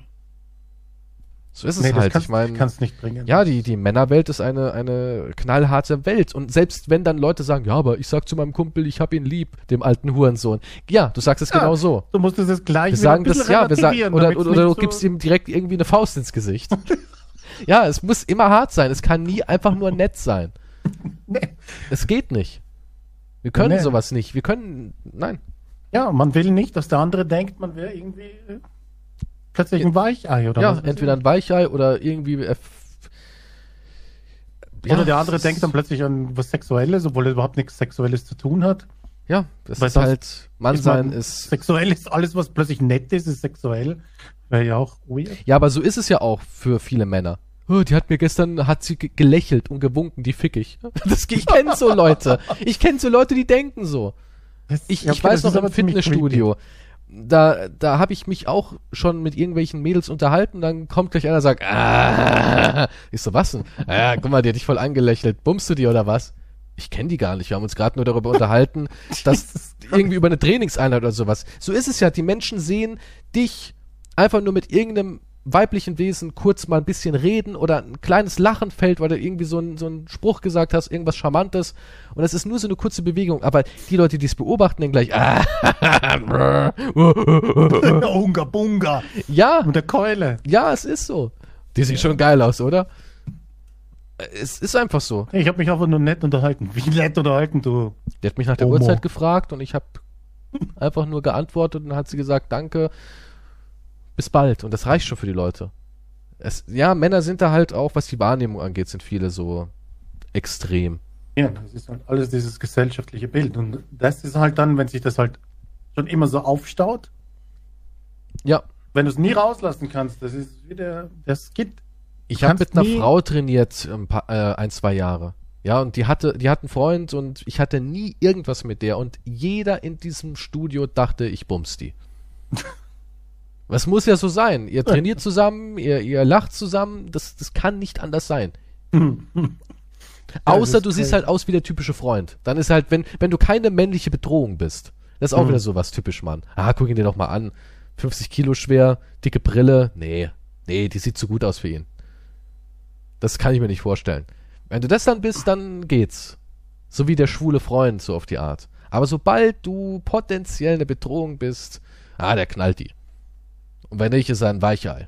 So ist es nee, halt. kannst, ich meine, kannst nicht bringen. ja, die, die Männerwelt ist eine, eine knallharte Welt. Und selbst wenn dann Leute sagen, ja, aber ich sag zu meinem Kumpel, ich hab ihn lieb, dem alten Hurensohn. Ja, du sagst es Ja, genau so. Du musst es gleich Wir sagen das, ja, wir sagen, oder, oder, oder du so- gibst ihm direkt irgendwie eine Faust ins Gesicht. ja, es muss immer hart sein. Es kann nie einfach nur nett sein. Nee. Es geht nicht. Wir können Nee. sowas nicht. Wir können, nein. Ja, man will nicht, dass der andere denkt, man wäre irgendwie äh, plötzlich ein Weichei oder ja, was entweder ein Weichei oder irgendwie. Äh, ja, Oder der andere denkt ist- dann plötzlich an was Sexuelles, obwohl er überhaupt nichts Sexuelles zu tun hat. Ja, das Weil ist sonst halt, Mannsein man- ist. Sexuell ist alles, was plötzlich nett ist, ist sexuell. Wäre ja auch weird. Ja, aber so ist es ja auch für viele Männer. Oh, die hat mir gestern, hat sie ge- gelächelt und gewunken, die fick ich. Das, ich kenne so Leute. Ich kenne so Leute, die denken so. Das- Ich, ja, ich weiß das noch ist im Fitnessstudio, da, da habe ich mich auch schon mit irgendwelchen Mädels unterhalten, dann kommt gleich einer und sagt, ah, ich so, was denn? Ah, guck mal, die hat dich voll angelächelt. Bummst du die oder was? Ich kenne die gar nicht. Wir haben uns gerade nur darüber unterhalten, dass irgendwie über eine Trainingseinheit oder sowas. So ist es ja. Die Menschen sehen dich einfach nur mit irgendeinem weiblichen Wesen kurz mal ein bisschen reden oder ein kleines Lachen fällt, weil du irgendwie so, ein, so einen Spruch gesagt hast, irgendwas Charmantes. Und es ist nur so eine kurze Bewegung. Aber die Leute, die es beobachten, denken gleich, ah. Unga Bunga ja, mit der Keule. ja, es ist so. Die sieht schon geil aus, oder? Es ist einfach so. Ich habe mich einfach nur nett unterhalten. Wie nett unterhalten, du. Der hat mich nach der Homo. Uhrzeit gefragt und ich habe einfach nur geantwortet und dann hat sie gesagt, danke, bis bald. Und das reicht schon für die Leute. Es, ja, Männer sind da halt auch, was die Wahrnehmung angeht, sind viele so extrem. Ja, das ist halt alles dieses gesellschaftliche Bild. Und das ist halt dann, wenn sich das halt schon immer so aufstaut, Ja, wenn du es nie rauslassen kannst, das ist wieder der Skit. ich habe mit einer Frau trainiert ein, paar, äh, ein, zwei Jahre. Ja, und die hatte, die hat einen Freund und ich hatte nie irgendwas mit der und jeder in diesem Studio dachte, ich bums die. Was muss ja so sein? Ihr trainiert zusammen, ihr, ihr lacht zusammen, das, das kann nicht anders sein. Außer du siehst halt aus wie der typische Freund. Dann ist halt, wenn, wenn du keine männliche Bedrohung bist, das ist auch Mhm. wieder sowas typisch, Mann. Ah, guck ihn dir doch mal an. 50 Kilo schwer, dicke Brille. Nee, nee, die sieht zu gut aus für ihn. Das kann ich mir nicht vorstellen. Wenn du das dann bist, dann geht's. So wie der schwule Freund, so auf die Art. Aber sobald du potenziell eine Bedrohung bist, ah, der knallt die. Und wenn nicht, ist er ein Weichei.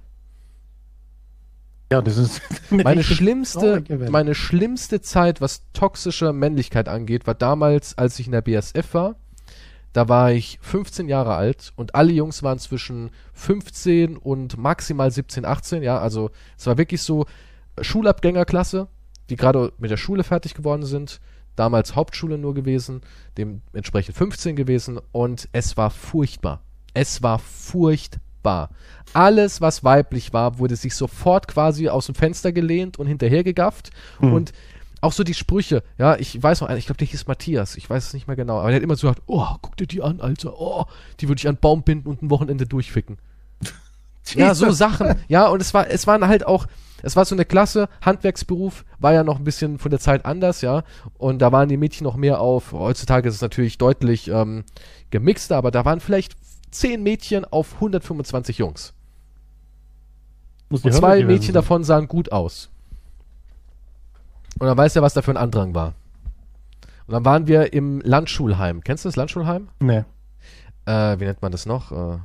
Ja, das ist eine Meine schlimmste, meine schlimmste Zeit, was toxische Männlichkeit angeht, war damals, als ich in der BSF war. Da war ich 15 Jahre alt und alle Jungs waren zwischen 15 und maximal 17, 18. Ja, also es war wirklich so Schulabgängerklasse, die gerade mit der Schule fertig geworden sind. Damals Hauptschule nur gewesen, dementsprechend 15 gewesen und es war furchtbar. Es war furchtbar. Alles, was weiblich war, wurde sich sofort quasi aus dem Fenster gelehnt und hinterhergegafft. Hm. Und auch so die Sprüche, ja, ich weiß noch, einen, ich glaube, der hieß Matthias, ich weiß es nicht mehr genau, aber der hat immer so gesagt, oh, guck dir die an, Alter, oh, die würde ich an einen Baum binden und ein Wochenende durchficken. Ja, so. Sachen. Ja, und es war, es waren halt auch, es war so eine Klasse, Handwerksberuf war ja noch ein bisschen von der Zeit anders, ja. Und da waren die Mädchen noch mehr auf, heutzutage ist es natürlich deutlich ähm, gemixter, aber da waren vielleicht zehn Mädchen auf 125 Jungs. Und zwei Mädchen sein. davon sahen gut aus. Und dann du ja, was da für ein Andrang war. Und dann waren wir im Landschulheim. Kennst du das Landschulheim? Nee. Äh, wie nennt man das noch? Äh,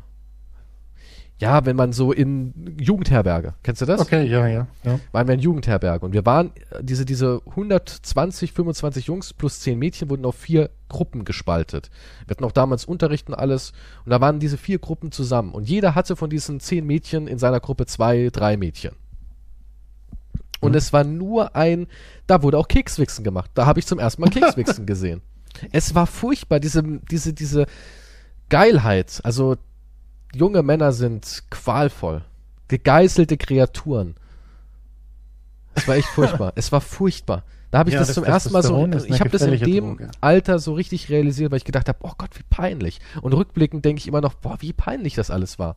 ja, wenn man so in Jugendherberge. Kennst du das? Okay, ja, ja. ja. waren wir in Jugendherberge und wir waren, äh, diese, diese 120, 25 Jungs plus 10 Mädchen wurden auf vier Gruppen gespaltet. Wir hatten auch damals Unterricht und alles und da waren diese vier Gruppen zusammen und jeder hatte von diesen 10 Mädchen in seiner Gruppe zwei, drei Mädchen. Und Mhm. es war nur ein, da wurde auch Kekswichsen gemacht. Da habe ich zum ersten Mal Kekswichsen gesehen. Es war furchtbar, diese, diese, diese Geilheit. Also junge Männer sind qualvoll. Gegeißelte Kreaturen. Es war echt furchtbar. es war furchtbar. Da habe ich Ja, das, das zum ersten Mal so, ich habe das in dem Droge. Alter so richtig realisiert, weil ich gedacht habe, oh Gott, wie peinlich. Und rückblickend denke ich immer noch, boah, wie peinlich das alles war.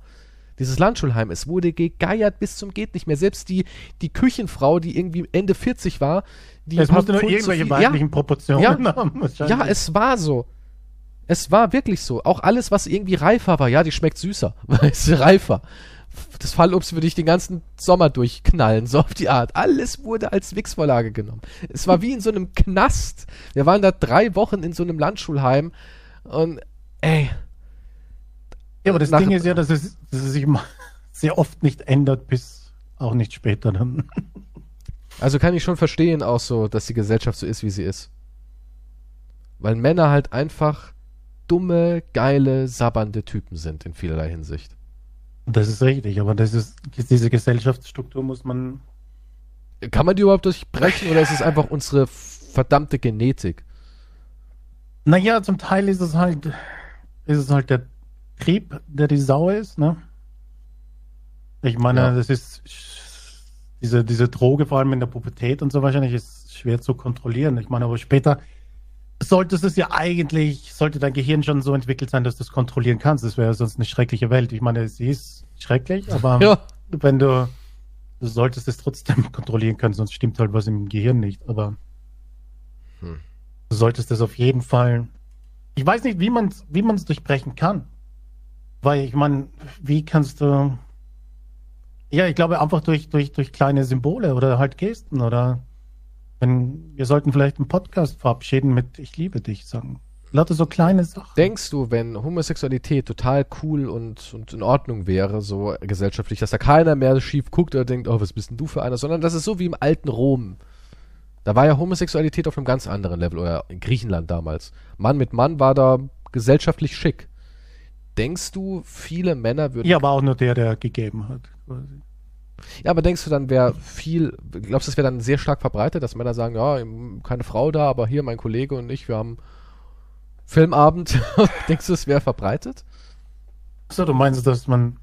Dieses Landschulheim, es wurde gegeiert bis zum geht nicht mehr. Selbst die, die Küchenfrau, die irgendwie Ende 40 war, die Es musste nur irgendwelche weiblichen Proportionen Ja. haben. ja, es war so. Es war wirklich so. Auch alles, was irgendwie reifer war, ja, die schmeckt süßer. Weißt du, reifer. Das Fallobst würde ich den ganzen Sommer durchknallen, so auf die Art. Alles wurde als Wixvorlage genommen. Es war wie in so einem Knast. Wir waren da drei Wochen in so einem Landschulheim und ey, Ja, aber das Ding ist ja, dass es, dass es sich sehr oft nicht ändert, bis auch nicht später dann. also kann ich schon verstehen auch so, dass die Gesellschaft so ist, wie sie ist. Weil Männer halt einfach dumme, geile, sabbernde Typen sind in vielerlei Hinsicht. Das ist richtig, aber das ist, diese Gesellschaftsstruktur muss man. Kann man die überhaupt durchbrechen oder ist es einfach unsere verdammte Genetik? Naja, zum Teil ist es halt, ist es halt der Trieb, der die Sau ist, ne? Ich meine, Ja. das ist diese, diese Droge, vor allem in der Pubertät und so wahrscheinlich, ist schwer zu kontrollieren. Ich meine, aber später solltest es ja eigentlich, sollte dein Gehirn schon so entwickelt sein, dass du es kontrollieren kannst. Das wäre sonst eine schreckliche Welt. Ich meine, sie ist schrecklich, aber Ja. wenn du, du solltest es trotzdem kontrollieren können, sonst stimmt halt was im Gehirn nicht. Aber Hm. du solltest es auf jeden Fall. Ich weiß nicht, wie man es wie man's durchbrechen kann. Weil ich meine, wie kannst du. Ja, ich glaube einfach durch, durch, durch kleine Symbole oder halt Gesten oder wenn wir sollten vielleicht einen Podcast verabschieden mit Ich liebe dich sagen. Lauter so kleine Sachen. Denkst du, wenn Homosexualität total cool und, und in Ordnung wäre, so gesellschaftlich, dass da keiner mehr schief guckt oder denkt, oh, was bist denn du für einer, sondern das ist so wie im alten Rom. Da war ja Homosexualität auf einem ganz anderen Level, oder in Griechenland damals. Mann mit Mann war da gesellschaftlich schick. Denkst du, viele Männer würden. ja, aber auch nur der, der gegeben hat. Quasi. Ja, aber denkst du dann, wäre viel, glaubst du, das wäre dann sehr stark verbreitet, dass Männer sagen, ja, keine Frau da, aber hier mein Kollege und ich, wir haben Filmabend. denkst du, es wäre verbreitet? So, du meinst, dass man.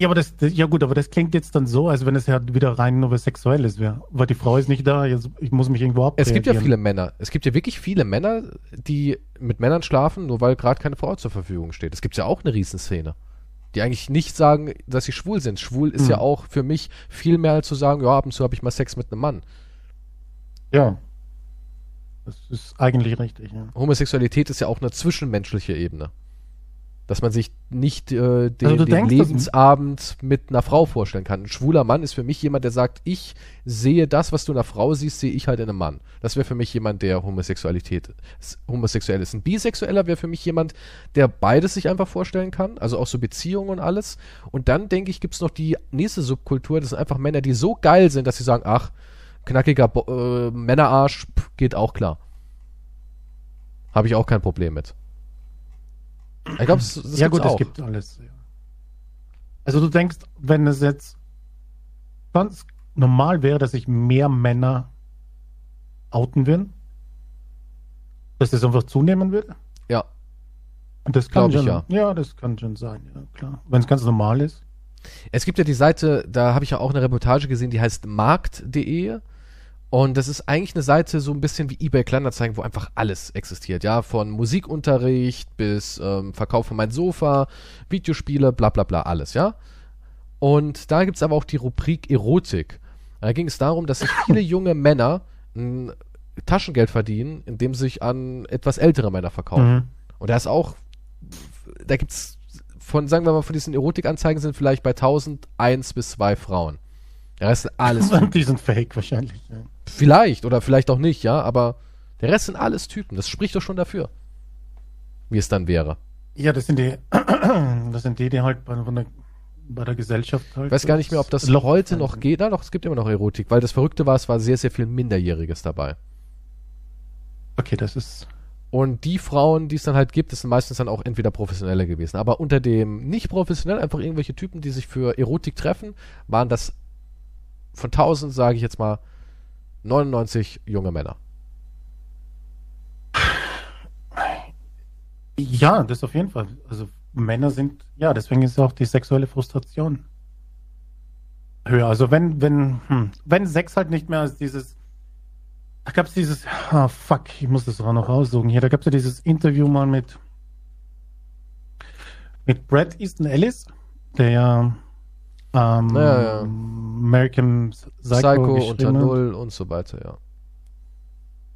Ja, aber das, das, ja gut, aber das klingt jetzt dann so, als wenn es ja wieder rein nur was Sexuelles wäre. Weil die Frau ist nicht da, jetzt, ich muss mich irgendwo ab. Es gibt ja viele Männer. Es gibt ja wirklich viele Männer, die mit Männern schlafen, nur weil gerade keine Frau zur Verfügung steht. Es gibt ja auch eine Riesenszene. Die eigentlich nicht sagen, dass sie schwul sind. Schwul ist Hm. ja auch für mich viel mehr als zu sagen, ja, ab und zu habe ich mal Sex mit einem Mann. Ja. Das ist eigentlich richtig, ja. Homosexualität ist ja auch eine zwischenmenschliche Ebene. Dass man sich nicht äh, den, Also den Lebensabend mit einer Frau vorstellen kann. Ein schwuler Mann ist für mich jemand, der sagt, ich sehe das, was du in einer Frau siehst, sehe ich halt in einem Mann. Das wäre für mich jemand, der Homosexualität homosexuell ist. Ein Bisexueller wäre für mich jemand, der beides sich einfach vorstellen kann, also auch so Beziehungen und alles. Und dann denke ich, gibt's noch die nächste Subkultur, das sind einfach Männer, die so geil sind, dass sie sagen, ach, knackiger Bo äh, Männerarsch pff, geht auch klar. Habe ich auch kein Problem mit. Ich glaube, das, das ja gut, auch. es gibt alles. Ja. Also du denkst, wenn es jetzt ganz normal wäre, dass sich mehr Männer outen würden, dass das einfach zunehmen würde? Ja. Und Das kann Glaub ich, schon, ja. das kann schon sein, ja klar. Wenn es ganz normal ist. Es gibt ja die Seite, da habe ich ja auch eine Reportage gesehen, die heißt markt.de. Und das ist eigentlich eine Seite so ein bisschen wie eBay Kleinanzeigen, wo einfach alles existiert, ja, von Musikunterricht bis ähm, Verkauf von mein Sofa, Videospiele, bla bla bla, alles, ja. Und da gibt's aber auch die Rubrik Erotik. Da ging es darum, dass sich viele junge Männer ein Taschengeld verdienen, indem sie sich an etwas ältere Männer verkaufen. Mhm. Und da ist auch, da gibt's von, sagen wir mal, von diesen Erotikanzeigen sind vielleicht bei 1001 bis zwei Frauen. Der Rest sind alles, Die sind fake wahrscheinlich. Ja. vielleicht oder vielleicht auch nicht, ja, aber der Rest sind alles Typen. Das spricht doch schon dafür, wie es dann wäre. ja, das sind die, das sind die, die halt bei, der, bei der Gesellschaft halt. Ich weiß gar nicht mehr, ob das Loch heute noch geht. Na doch, es gibt immer noch Erotik, weil das Verrückte war, es war sehr, sehr viel Minderjähriges dabei. Okay, das ist. Und die Frauen, die es dann halt gibt, das sind meistens dann auch entweder professionelle gewesen. Aber unter dem nicht professionell, einfach irgendwelche Typen, die sich für Erotik treffen, waren das von 1000, sage ich jetzt mal, 99 junge Männer. Ja, das auf jeden Fall. Also Männer sind, ja, deswegen ist auch die sexuelle Frustration höher. Also wenn, wenn, hm, wenn Sex halt nicht mehr als dieses, da gab es dieses, ah fuck, ich muss das auch noch raussuchen hier, da gab es ja dieses Interview mal mit, mit Brad Easton Ellis, der ja ähm, Ja, ja. American Psycho, Psycho, unter. Null und so weiter, ja.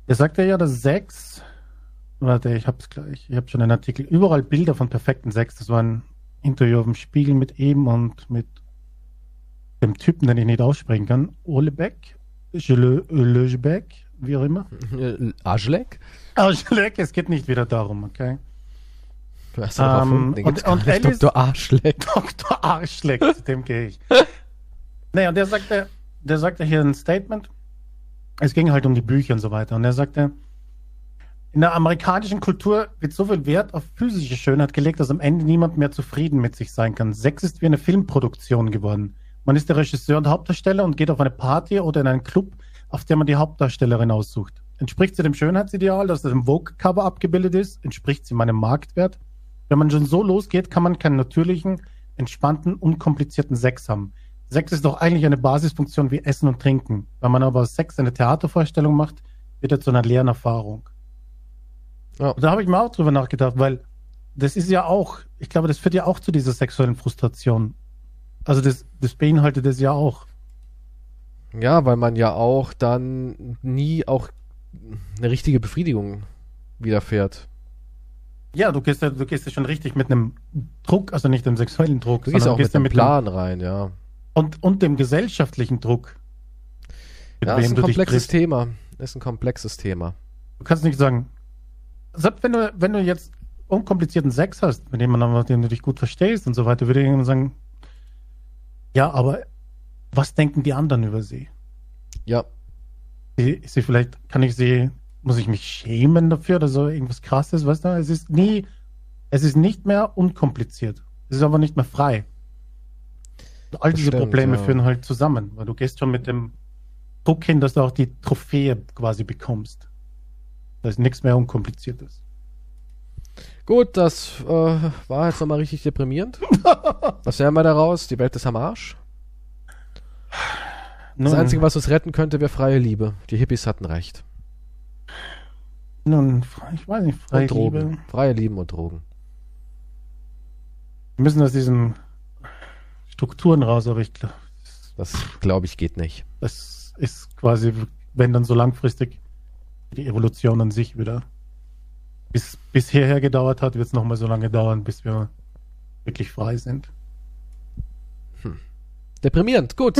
Er sagte ja, dass Sex, warte, ich hab's gleich, ich habe schon einen Artikel, überall Bilder von perfekten Sex. Das war ein Interview auf dem Spiegel mit ihm und mit dem Typen, den ich nicht aussprechen kann, Olebeck, Lebeck, wie auch immer. Aschleck? Arschleck, es geht nicht wieder darum, okay? Doch Ähm, den und- und Alice- Dr. Arschleck. Dr. Arschleck, zu dem gehe ich. Naja, und der sagte, der sagte hier ein Statement. Es ging halt um die Bücher und so weiter. Und er sagte, in der amerikanischen Kultur wird so viel Wert auf physische Schönheit gelegt, dass am Ende niemand mehr zufrieden mit sich sein kann. Sex ist wie eine Filmproduktion geworden. Man ist der Regisseur und Hauptdarsteller und geht auf eine Party oder in einen Club, auf der man die Hauptdarstellerin aussucht. Entspricht sie dem Schönheitsideal, das im Vogue-Cover abgebildet ist? Entspricht sie meinem Marktwert? Wenn man schon so losgeht, kann man keinen natürlichen, entspannten, unkomplizierten Sex haben. Sex ist doch eigentlich eine Basisfunktion wie Essen und Trinken. Wenn man aber Sex eine Theatervorstellung macht, wird er zu einer leeren Erfahrung. Ja. Da habe ich mir auch drüber nachgedacht, weil das ist ja auch, ich glaube, das führt ja auch zu dieser sexuellen Frustration. Also das, das beinhaltet es ja auch. Ja, weil man ja auch dann nie auch eine richtige Befriedigung widerfährt. Ja, du gehst ja, du gehst ja schon richtig mit einem Druck, also nicht dem sexuellen Druck, Du gehst sondern auch mit ja einem dem- Plan rein, ja. und, und dem gesellschaftlichen Druck. mit Ja, ist ein komplexes. Thema. Ist ein komplexes Thema. Du kannst nicht sagen, selbst wenn du, wenn du jetzt unkomplizierten Sex hast, mit jemandem, mit dem du dich gut verstehst und so weiter, würde jemand sagen, ja, aber was denken die anderen über sie? Ja, Sie- sie vielleicht, kann ich sie, muss ich mich schämen dafür oder so irgendwas krasses, weißt du? Es ist nie, es ist nicht mehr unkompliziert. Es ist aber nicht mehr frei. All diese Stimmt, Probleme ja. führen halt zusammen, weil du gehst schon mit dem Druck hin, dass du auch die Trophäe quasi bekommst. Da ist nichts mehr Unkompliziertes. gut, das äh, war jetzt nochmal richtig deprimierend. Was lernen wir daraus? Die Welt ist am Arsch. Das Einzige, was uns retten könnte, wäre freie Liebe. Die Hippies hatten recht. Nun, ich weiß nicht, freie Und Drogen. Liebe. Freie Lieben und Drogen. Wir müssen aus diesen Strukturen raus, aber ich glaube, Das, glaube ich, geht nicht. das ist quasi, wenn dann so langfristig die Evolution an sich wieder bis, bis hierher gedauert hat, wird es nochmal so lange dauern, bis wir wirklich frei sind. Deprimierend. Gut.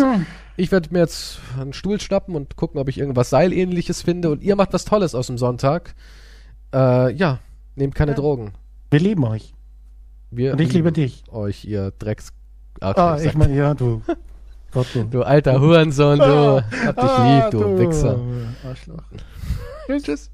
Ich werde mir jetzt einen Stuhl schnappen und gucken, ob ich irgendwas Seilähnliches finde. Und ihr macht was Tolles aus dem Sonntag. Äh, ja, nehmt keine Ja. Drogen. Wir lieben euch. Wir Und ich liebe dich. euch, ihr Drecks... Ah, ich meine, ja, du. Gott, du. du alter Hurensohn, du. Hab dich lieb, du Wichser. Arschloch. Tschüss.